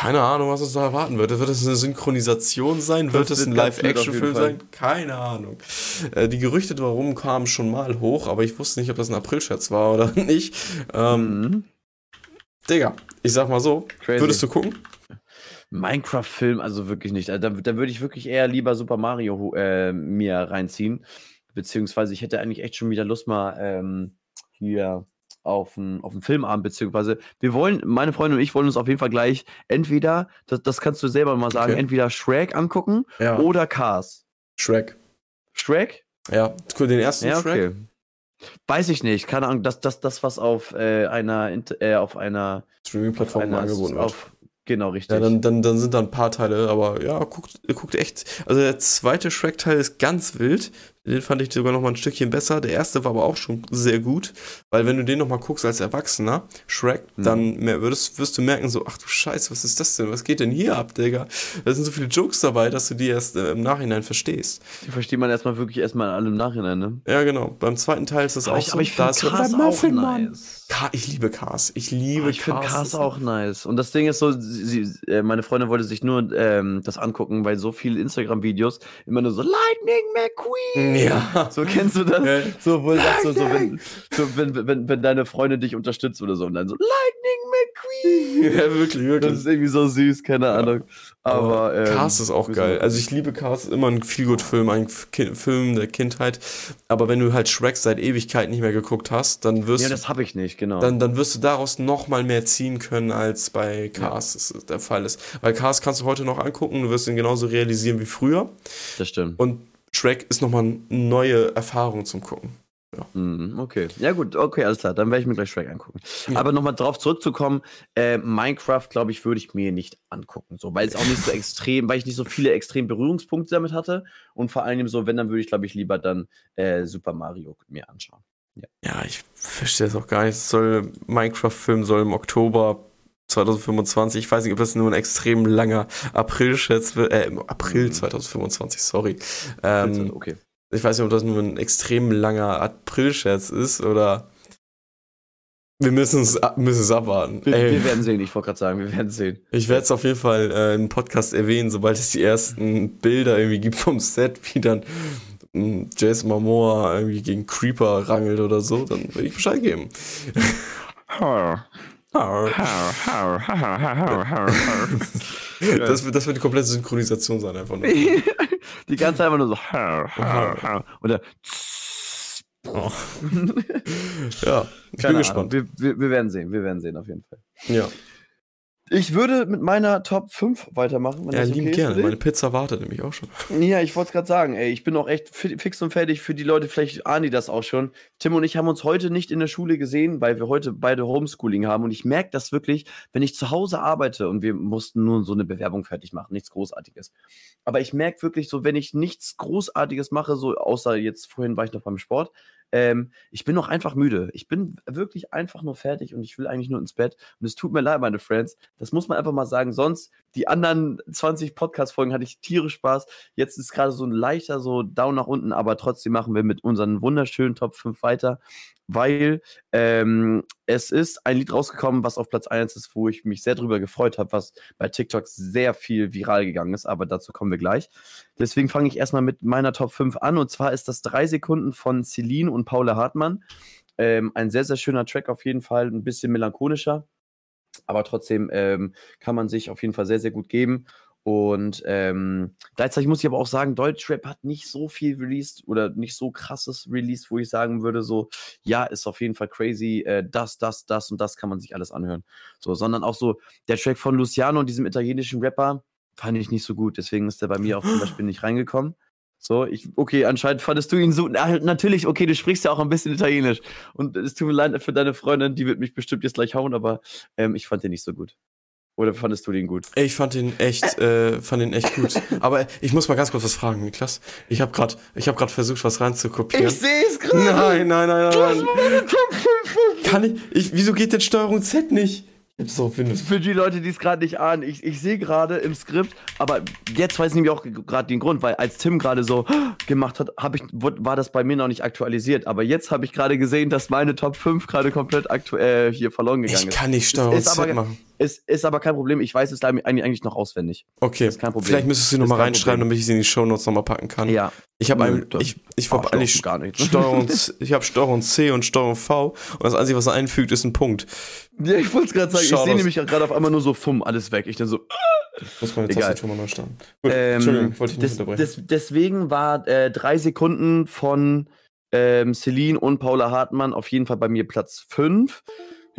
Keine Ahnung, was uns da erwarten wird. Wird es eine Synchronisation sein? Wird es ein Live-Action-Film sein? Keine Ahnung. Äh, die Gerüchte darum kamen schon mal hoch, aber ich wusste nicht, ob das ein April-Scherz war oder nicht. Ähm, mhm. Digga, ich sag mal so, Crazy. würdest du gucken? Minecraft-Film, also wirklich nicht. Also, da, da würde ich wirklich eher lieber Super Mario äh, mir reinziehen. Beziehungsweise ich hätte eigentlich echt schon wieder Lust mal ähm, hier auf einen, auf einen Filmabend, beziehungsweise wir wollen, meine Freundin und ich wollen uns auf jeden Fall gleich entweder, das, das kannst du selber mal sagen, okay. entweder Shrek angucken ja. oder Cars. Shrek. Shrek? Ja, den ersten ja, okay. Shrek. Weiß ich nicht, keine Ahnung, das, das, das was auf äh, einer, äh, auf einer Streaming-Plattform angeboten wird. Genau, richtig. Ja, dann, dann, dann sind da ein paar Teile, aber ja, guckt, guckt echt. Also der zweite Shrek-Teil ist ganz wild. Den fand ich sogar noch mal ein Stückchen besser. Der erste war aber auch schon sehr gut, weil wenn du den noch mal guckst als Erwachsener, Shrek, mhm. dann würdest, wirst du merken so, ach du Scheiße, was ist das denn? Was geht denn hier ab, Digga? Da sind so viele Jokes dabei, dass du die erst äh, im Nachhinein verstehst. Die versteht man erstmal wirklich erstmal alle im Nachhinein, ne? Ja, genau. Beim zweiten Teil ist das aber auch ich, so. Aber ich finde Cars auch nice. ich liebe Cars. Ich liebe ich Cars. Ich finde Cars auch nice. Und das Ding ist so, sie, äh, meine Freundin wollte sich nur ähm, das angucken, weil so viele Instagram-Videos immer nur so Lightning McQueen. Ja. So kennst du das? Ja. So, wo sagst so, so, wenn, so wenn, wenn, wenn deine Freundin dich unterstützt oder so und dann so Lightning McQueen. Ja, wirklich, wirklich. Das ist irgendwie so süß, keine ja. Ahnung. Aber ähm, Cars ist auch geil. Also ich liebe Cars, immer ein Feelgood-Film, ein kind Film der Kindheit. Aber wenn du halt Shrek seit Ewigkeit nicht mehr geguckt hast, dann wirst ja, das habe ich nicht, genau. Dann, dann wirst du daraus noch mal mehr ziehen können, als bei Cars ja. der Fall ist. Weil Cars kannst du heute noch angucken, du wirst ihn genauso realisieren wie früher. Das stimmt. Und Shrek ist nochmal eine neue Erfahrung zum Gucken. Ja. Mhm, okay. Ja, gut, okay, alles klar. Dann werde ich mir gleich Shrek angucken. Ja. Aber nochmal drauf zurückzukommen, äh, Minecraft, glaube ich, würde ich mir nicht angucken. So, weil es auch nicht so extrem, weil ich nicht so viele extrem Berührungspunkte damit hatte. Und vor allem so, wenn, dann würde ich, glaube ich, lieber dann äh, Super Mario mir anschauen. Ja, ja ich verstehe es auch gar nicht. soll Minecraft-Film soll im Oktober 2025. Ich weiß nicht, ob das nur ein extrem langer April-Scherz wird. Äh, April 2025, mhm. sorry. Ähm, okay. Ich weiß nicht, ob das nur ein extrem langer April-Scherz ist oder. Wir müssen es, müssen es abwarten. Wir, wir werden sehen, ich wollte gerade sagen, wir werden sehen. Ich werde es auf jeden Fall äh, im Podcast erwähnen, sobald es die ersten Bilder irgendwie gibt vom Set, wie dann hm, Jason Momoa irgendwie gegen Creeper rangelt oder so, dann werde ich Bescheid geben. das, wird, das wird die komplette Synchronisation sein, einfach nur. die ganze Zeit einfach nur so. Oder. Oh. ja, ich bin gespannt. Wir, wir, wir, werden sehen, wir werden sehen auf jeden Fall. Ja. Ich würde mit meiner Top 5 weitermachen. Wenn ja, das okay lieb gerne. Meine Pizza wartet nämlich auch schon. Ja, ich wollte es gerade sagen, ey, ich bin auch echt fix und fertig für die Leute, vielleicht ahnen die das auch schon. Tim und ich haben uns heute nicht in der Schule gesehen, weil wir heute beide Homeschooling haben. Und ich merke das wirklich, wenn ich zu Hause arbeite und wir mussten nur so eine Bewerbung fertig machen, nichts Großartiges. Aber ich merke wirklich so, wenn ich nichts Großartiges mache, so außer jetzt vorhin war ich noch beim Sport, ähm, ich bin noch einfach müde. Ich bin wirklich einfach nur fertig und ich will eigentlich nur ins Bett. Und es tut mir leid, meine Friends. Das muss man einfach mal sagen. Sonst, die anderen 20 Podcast-Folgen hatte ich tierisch Spaß. Jetzt ist gerade so ein leichter so Down nach unten, aber trotzdem machen wir mit unseren wunderschönen Top 5 weiter weil ähm, es ist ein Lied rausgekommen, was auf Platz 1 ist, wo ich mich sehr drüber gefreut habe, was bei TikTok sehr viel viral gegangen ist, aber dazu kommen wir gleich. Deswegen fange ich erstmal mit meiner Top 5 an und zwar ist das drei Sekunden von Celine und Paula Hartmann. Ähm, ein sehr, sehr schöner Track auf jeden Fall, ein bisschen melancholischer, aber trotzdem ähm, kann man sich auf jeden Fall sehr, sehr gut geben. Und ähm, gleichzeitig muss ich aber auch sagen, Deutschrap hat nicht so viel released oder nicht so krasses released, wo ich sagen würde, so, ja, ist auf jeden Fall crazy, äh, das, das, das und das kann man sich alles anhören. So, sondern auch so, der Track von Luciano, diesem italienischen Rapper, fand ich nicht so gut. Deswegen ist der bei mir auch zum Beispiel nicht reingekommen. So, ich, okay, anscheinend fandest du ihn so. Na, natürlich, okay, du sprichst ja auch ein bisschen Italienisch. Und es tut mir leid für deine Freundin, die wird mich bestimmt jetzt gleich hauen, aber ähm, ich fand den nicht so gut. Oder fandest du den gut? Ich fand den echt, äh, fand den echt gut. Aber ich muss mal ganz kurz was fragen, Niklas. Ich habe gerade, ich habe gerade versucht, was reinzukopieren. Ich sehe es gerade. Nein, nein, nein, nein. nein. Kann ich, ich? Wieso geht denn Steuerung Z nicht? So Für die Leute, die es gerade nicht ahnen, ich, ich sehe gerade im Skript, aber jetzt weiß ich nämlich auch gerade den Grund, weil als Tim gerade so gemacht hat, ich, war das bei mir noch nicht aktualisiert. Aber jetzt habe ich gerade gesehen, dass meine Top 5 gerade komplett aktuell hier verloren gegangen ist. Ich kann nicht Steuerung Z machen. Ist, ist aber kein Problem. Ich weiß es eigentlich noch auswendig. Okay. Ist kein Problem. Vielleicht müsstest du sie nochmal reinschreiben, Problem. damit ich sie in die Shownotes nochmal packen kann. Ja. Ich habe ein, ich, ich habe eigentlich gar nicht. Steuerung, ich habe Steuerung C und Steuerung V und das Einzige, was er einfügt, ist ein Punkt. Ja, ich wollte es gerade sagen. Schau ich sehe nämlich gerade auf einmal nur so fumm, alles weg. Ich dann so. Muss meine Tastatur mal neu starten. Gut, ähm, Entschuldigung, wollte ich nicht des, unterbrechen. Des, deswegen war äh, drei Sekunden von ähm, Celine und Paula Hartmann auf jeden Fall bei mir Platz 5.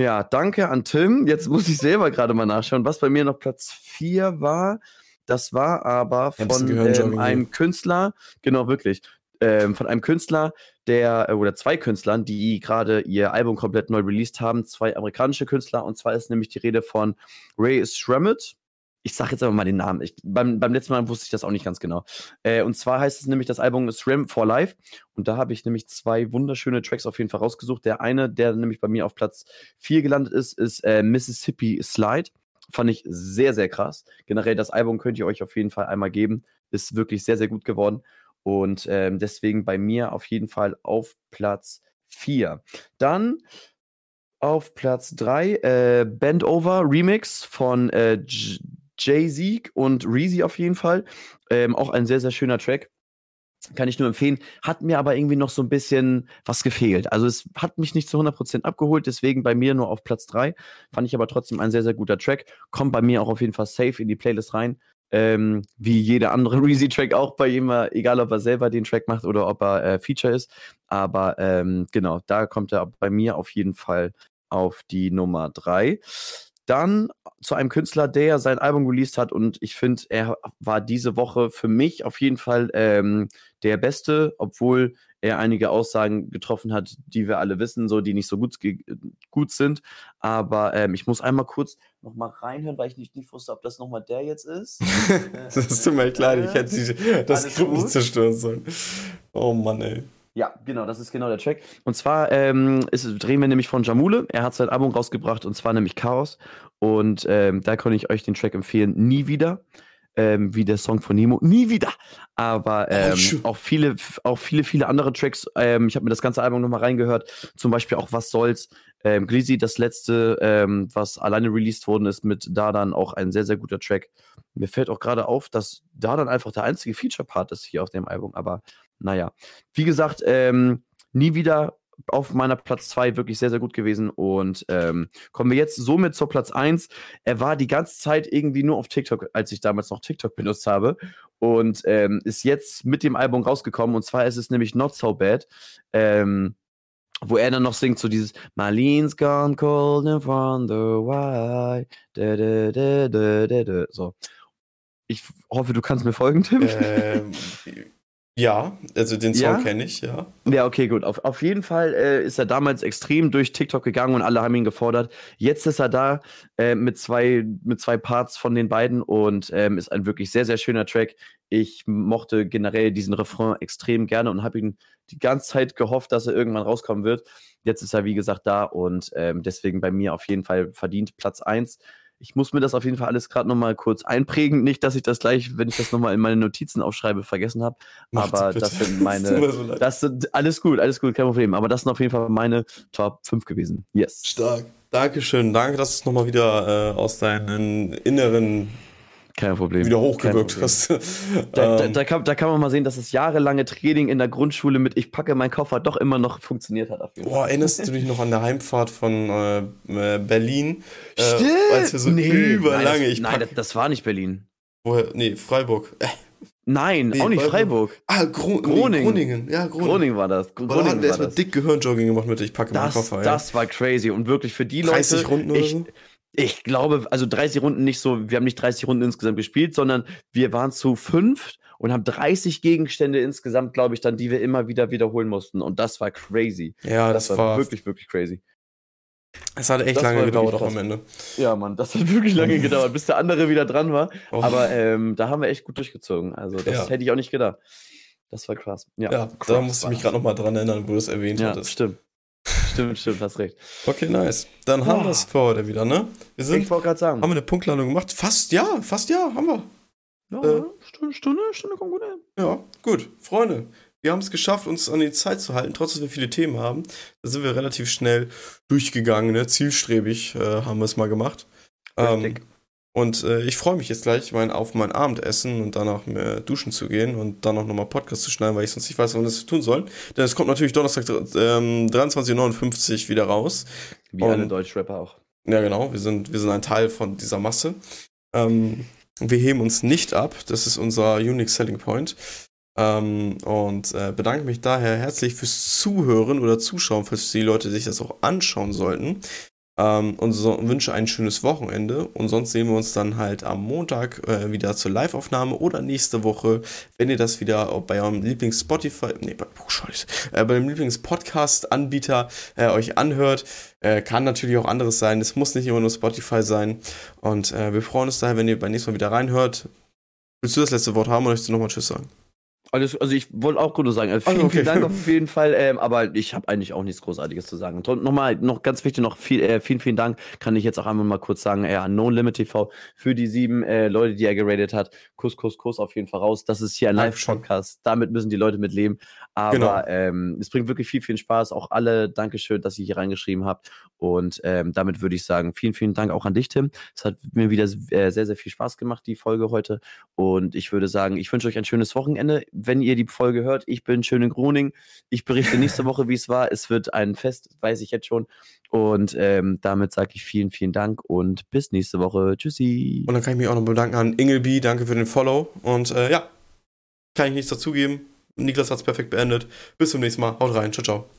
Ja, danke an Tim. Jetzt muss ich selber gerade mal nachschauen, was bei mir noch Platz 4 war. Das war aber von ähm, einem Künstler, genau wirklich, ähm, von einem Künstler, der, äh, oder zwei Künstlern, die gerade ihr Album komplett neu released haben, zwei amerikanische Künstler, und zwar ist nämlich die Rede von Ray Shramit ich sage jetzt aber mal den Namen. Ich, beim, beim letzten Mal wusste ich das auch nicht ganz genau. Äh, und zwar heißt es nämlich, das Album ist Ram for Life. Und da habe ich nämlich zwei wunderschöne Tracks auf jeden Fall rausgesucht. Der eine, der nämlich bei mir auf Platz 4 gelandet ist, ist äh, Mississippi Slide. Fand ich sehr, sehr krass. Generell das Album könnt ihr euch auf jeden Fall einmal geben. Ist wirklich sehr, sehr gut geworden. Und ähm, deswegen bei mir auf jeden Fall auf Platz 4. Dann auf Platz 3 äh, Bend Over Remix von äh, Jay-Z und Reezy auf jeden Fall. Ähm, auch ein sehr, sehr schöner Track. Kann ich nur empfehlen. Hat mir aber irgendwie noch so ein bisschen was gefehlt. Also es hat mich nicht zu 100% abgeholt, deswegen bei mir nur auf Platz 3. Fand ich aber trotzdem ein sehr, sehr guter Track. Kommt bei mir auch auf jeden Fall safe in die Playlist rein. Ähm, wie jeder andere Reezy-Track auch bei ihm, egal ob er selber den Track macht oder ob er äh, Feature ist. Aber ähm, genau, da kommt er bei mir auf jeden Fall auf die Nummer 3. Dann zu einem Künstler, der sein Album released hat und ich finde, er war diese Woche für mich auf jeden Fall ähm, der Beste, obwohl er einige Aussagen getroffen hat, die wir alle wissen, so die nicht so gut, gut sind. Aber ähm, ich muss einmal kurz noch mal reinhören, weil ich nicht, nicht wusste, ob das noch mal der jetzt ist. das tut mir leid, ich hätte das Skript nicht zerstören sollen. Oh Mann, ey. Ja, genau, das ist genau der Track. Und zwar ähm, ist, drehen wir nämlich von Jamule. Er hat sein Album rausgebracht und zwar nämlich Chaos. Und ähm, da kann ich euch den Track empfehlen, Nie wieder. Ähm, wie der Song von Nemo, nie wieder. Aber ähm, auch viele, auch viele, viele andere Tracks. Ähm, ich habe mir das ganze Album nochmal reingehört. Zum Beispiel auch Was soll's. Ähm, Glizzy, das letzte, ähm, was alleine released worden ist mit Dadan, auch ein sehr, sehr guter Track. Mir fällt auch gerade auf, dass Dadan einfach der einzige Feature-Part ist hier auf dem Album. Aber naja, wie gesagt, ähm, nie wieder auf meiner Platz 2 wirklich sehr, sehr gut gewesen. Und ähm, kommen wir jetzt somit zur Platz 1. Er war die ganze Zeit irgendwie nur auf TikTok, als ich damals noch TikTok benutzt habe. Und ähm, ist jetzt mit dem Album rausgekommen. Und zwar ist es nämlich Not So Bad. Ähm, wo er dann noch singt, so dieses Marlene's gone cold and from the why. Da, da, da, da, da, da. So. Ich hoffe, du kannst mir folgen, Tim. Ähm, ja, also den Song ja? kenne ich, ja. Ja, okay, gut. Auf, auf jeden Fall äh, ist er damals extrem durch TikTok gegangen und alle haben ihn gefordert. Jetzt ist er da äh, mit, zwei, mit zwei Parts von den beiden und ähm, ist ein wirklich sehr, sehr schöner Track. Ich mochte generell diesen Refrain extrem gerne und habe ihn die ganze Zeit gehofft, dass er irgendwann rauskommen wird. Jetzt ist er, wie gesagt, da und ähm, deswegen bei mir auf jeden Fall verdient Platz 1 ich muss mir das auf jeden Fall alles gerade nochmal kurz einprägen. Nicht, dass ich das gleich, wenn ich das nochmal in meine Notizen aufschreibe, vergessen habe. Aber das sind meine. so das sind, alles gut, alles gut, kein Problem. Aber das sind auf jeden Fall meine Top 5 gewesen. Yes. Stark. Dankeschön. Danke, dass du es nochmal wieder äh, aus deinen inneren kein Problem. Wieder hochgewirkt hast. Da, da, ähm. da, kann, da, kann, man mal sehen, dass das jahrelange Training in der Grundschule mit Ich packe meinen Koffer doch immer noch funktioniert hat. Boah, erinnerst du dich noch an der Heimfahrt von äh, äh Berlin? Äh, Stimmt! Äh, als wir so nee, überlange nein, das, Nein, das, war nicht Berlin. Woher? Nee, Freiburg. Nein, nee, auch nicht Freiburg. Freiburg. Ah, Gro Groningen. Groningen. Ja, Groningen. Groningen war das. Groningen da haben wir erstmal dick Gehirnjogging gemacht mit Ich packe das, meinen Koffer. Das war crazy. Und wirklich für die 30 Leute. Runden oder so? Ich glaube, also 30 Runden nicht so, wir haben nicht 30 Runden insgesamt gespielt, sondern wir waren zu fünf und haben 30 Gegenstände insgesamt, glaube ich, dann, die wir immer wieder wiederholen mussten. Und das war crazy. Ja, das, das war, war, wirklich, wirklich crazy. Es hat echt das lange gedauert auch am Ende. Ja, Mann, das hat wirklich lange gedauert, bis der andere wieder dran war. Oh. Aber ähm, da haben wir echt gut durchgezogen. Also, das ja. hätte ich auch nicht gedacht. Das war krass. Ja, ja krass da musste ich mich gerade nochmal dran erinnern, wo du es erwähnt ja, hattest. Stimmt. Stimmt, stimmt, hast recht. Okay, nice. Dann haben wir es für heute wieder, ne? Wir sind, ich wollte gerade sagen. Haben wir eine Punktlandung gemacht? Fast ja, fast ja, haben wir. Ja, äh, Stunde, Stunde, Stunde kommt gut hin. Ja, gut. Freunde, wir haben es geschafft, uns an die Zeit zu halten, trotz dass wir viele Themen haben. Da sind wir relativ schnell durchgegangen, ne? zielstrebig äh, haben wir es mal gemacht. Ähm, und äh, ich freue mich jetzt gleich mein, auf mein Abendessen und danach mehr duschen zu gehen und dann auch nochmal Podcast zu schneiden, weil ich sonst nicht weiß, wann das tun soll. Denn es kommt natürlich Donnerstag ähm, 23.59 wieder raus. Wie und, alle Deutschrapper auch. Ja, genau. Wir sind, wir sind ein Teil von dieser Masse. Ähm, wir heben uns nicht ab. Das ist unser Unique Selling Point. Ähm, und äh, bedanke mich daher herzlich fürs Zuhören oder Zuschauen, falls die Leute sich das auch anschauen sollten. Ähm, und, so, wünsche ein schönes Wochenende. Und sonst sehen wir uns dann halt am Montag äh, wieder zur Live-Aufnahme oder nächste Woche, wenn ihr das wieder bei eurem Lieblings-Spotify, nee, bei, oh, äh, bei dem Lieblings-Podcast-Anbieter äh, euch anhört. Äh, kann natürlich auch anderes sein. Es muss nicht immer nur Spotify sein. Und äh, wir freuen uns daher, wenn ihr beim nächsten Mal wieder reinhört. Willst du das letzte Wort haben oder möchtest du nochmal Tschüss sagen? Alles, also ich wollte auch gerade sagen, also vielen, okay. vielen Dank auf jeden Fall, ähm, aber ich habe eigentlich auch nichts Großartiges zu sagen. Und nochmal, noch ganz wichtig, noch viel, äh, vielen, vielen Dank, kann ich jetzt auch einmal mal kurz sagen, äh, an No Limit TV für die sieben äh, Leute, die er geratet hat. Kuss, Kuss, Kuss auf jeden Fall raus. Das ist hier ein Live-Podcast, damit müssen die Leute mit leben. Aber genau. ähm, es bringt wirklich viel, viel Spaß. Auch alle, Dankeschön, dass ihr hier reingeschrieben habt. Und ähm, damit würde ich sagen, vielen, vielen Dank auch an dich, Tim. Es hat mir wieder äh, sehr, sehr viel Spaß gemacht, die Folge heute. Und ich würde sagen, ich wünsche euch ein schönes Wochenende wenn ihr die Folge hört. Ich bin schön in Groningen. Ich berichte nächste Woche, wie es war. Es wird ein Fest, weiß ich jetzt schon. Und ähm, damit sage ich vielen, vielen Dank und bis nächste Woche. Tschüssi. Und dann kann ich mich auch noch bedanken an Ingelby. Danke für den Follow. Und äh, ja, kann ich nichts dazugeben. Niklas hat es perfekt beendet. Bis zum nächsten Mal. Haut rein. Ciao, ciao.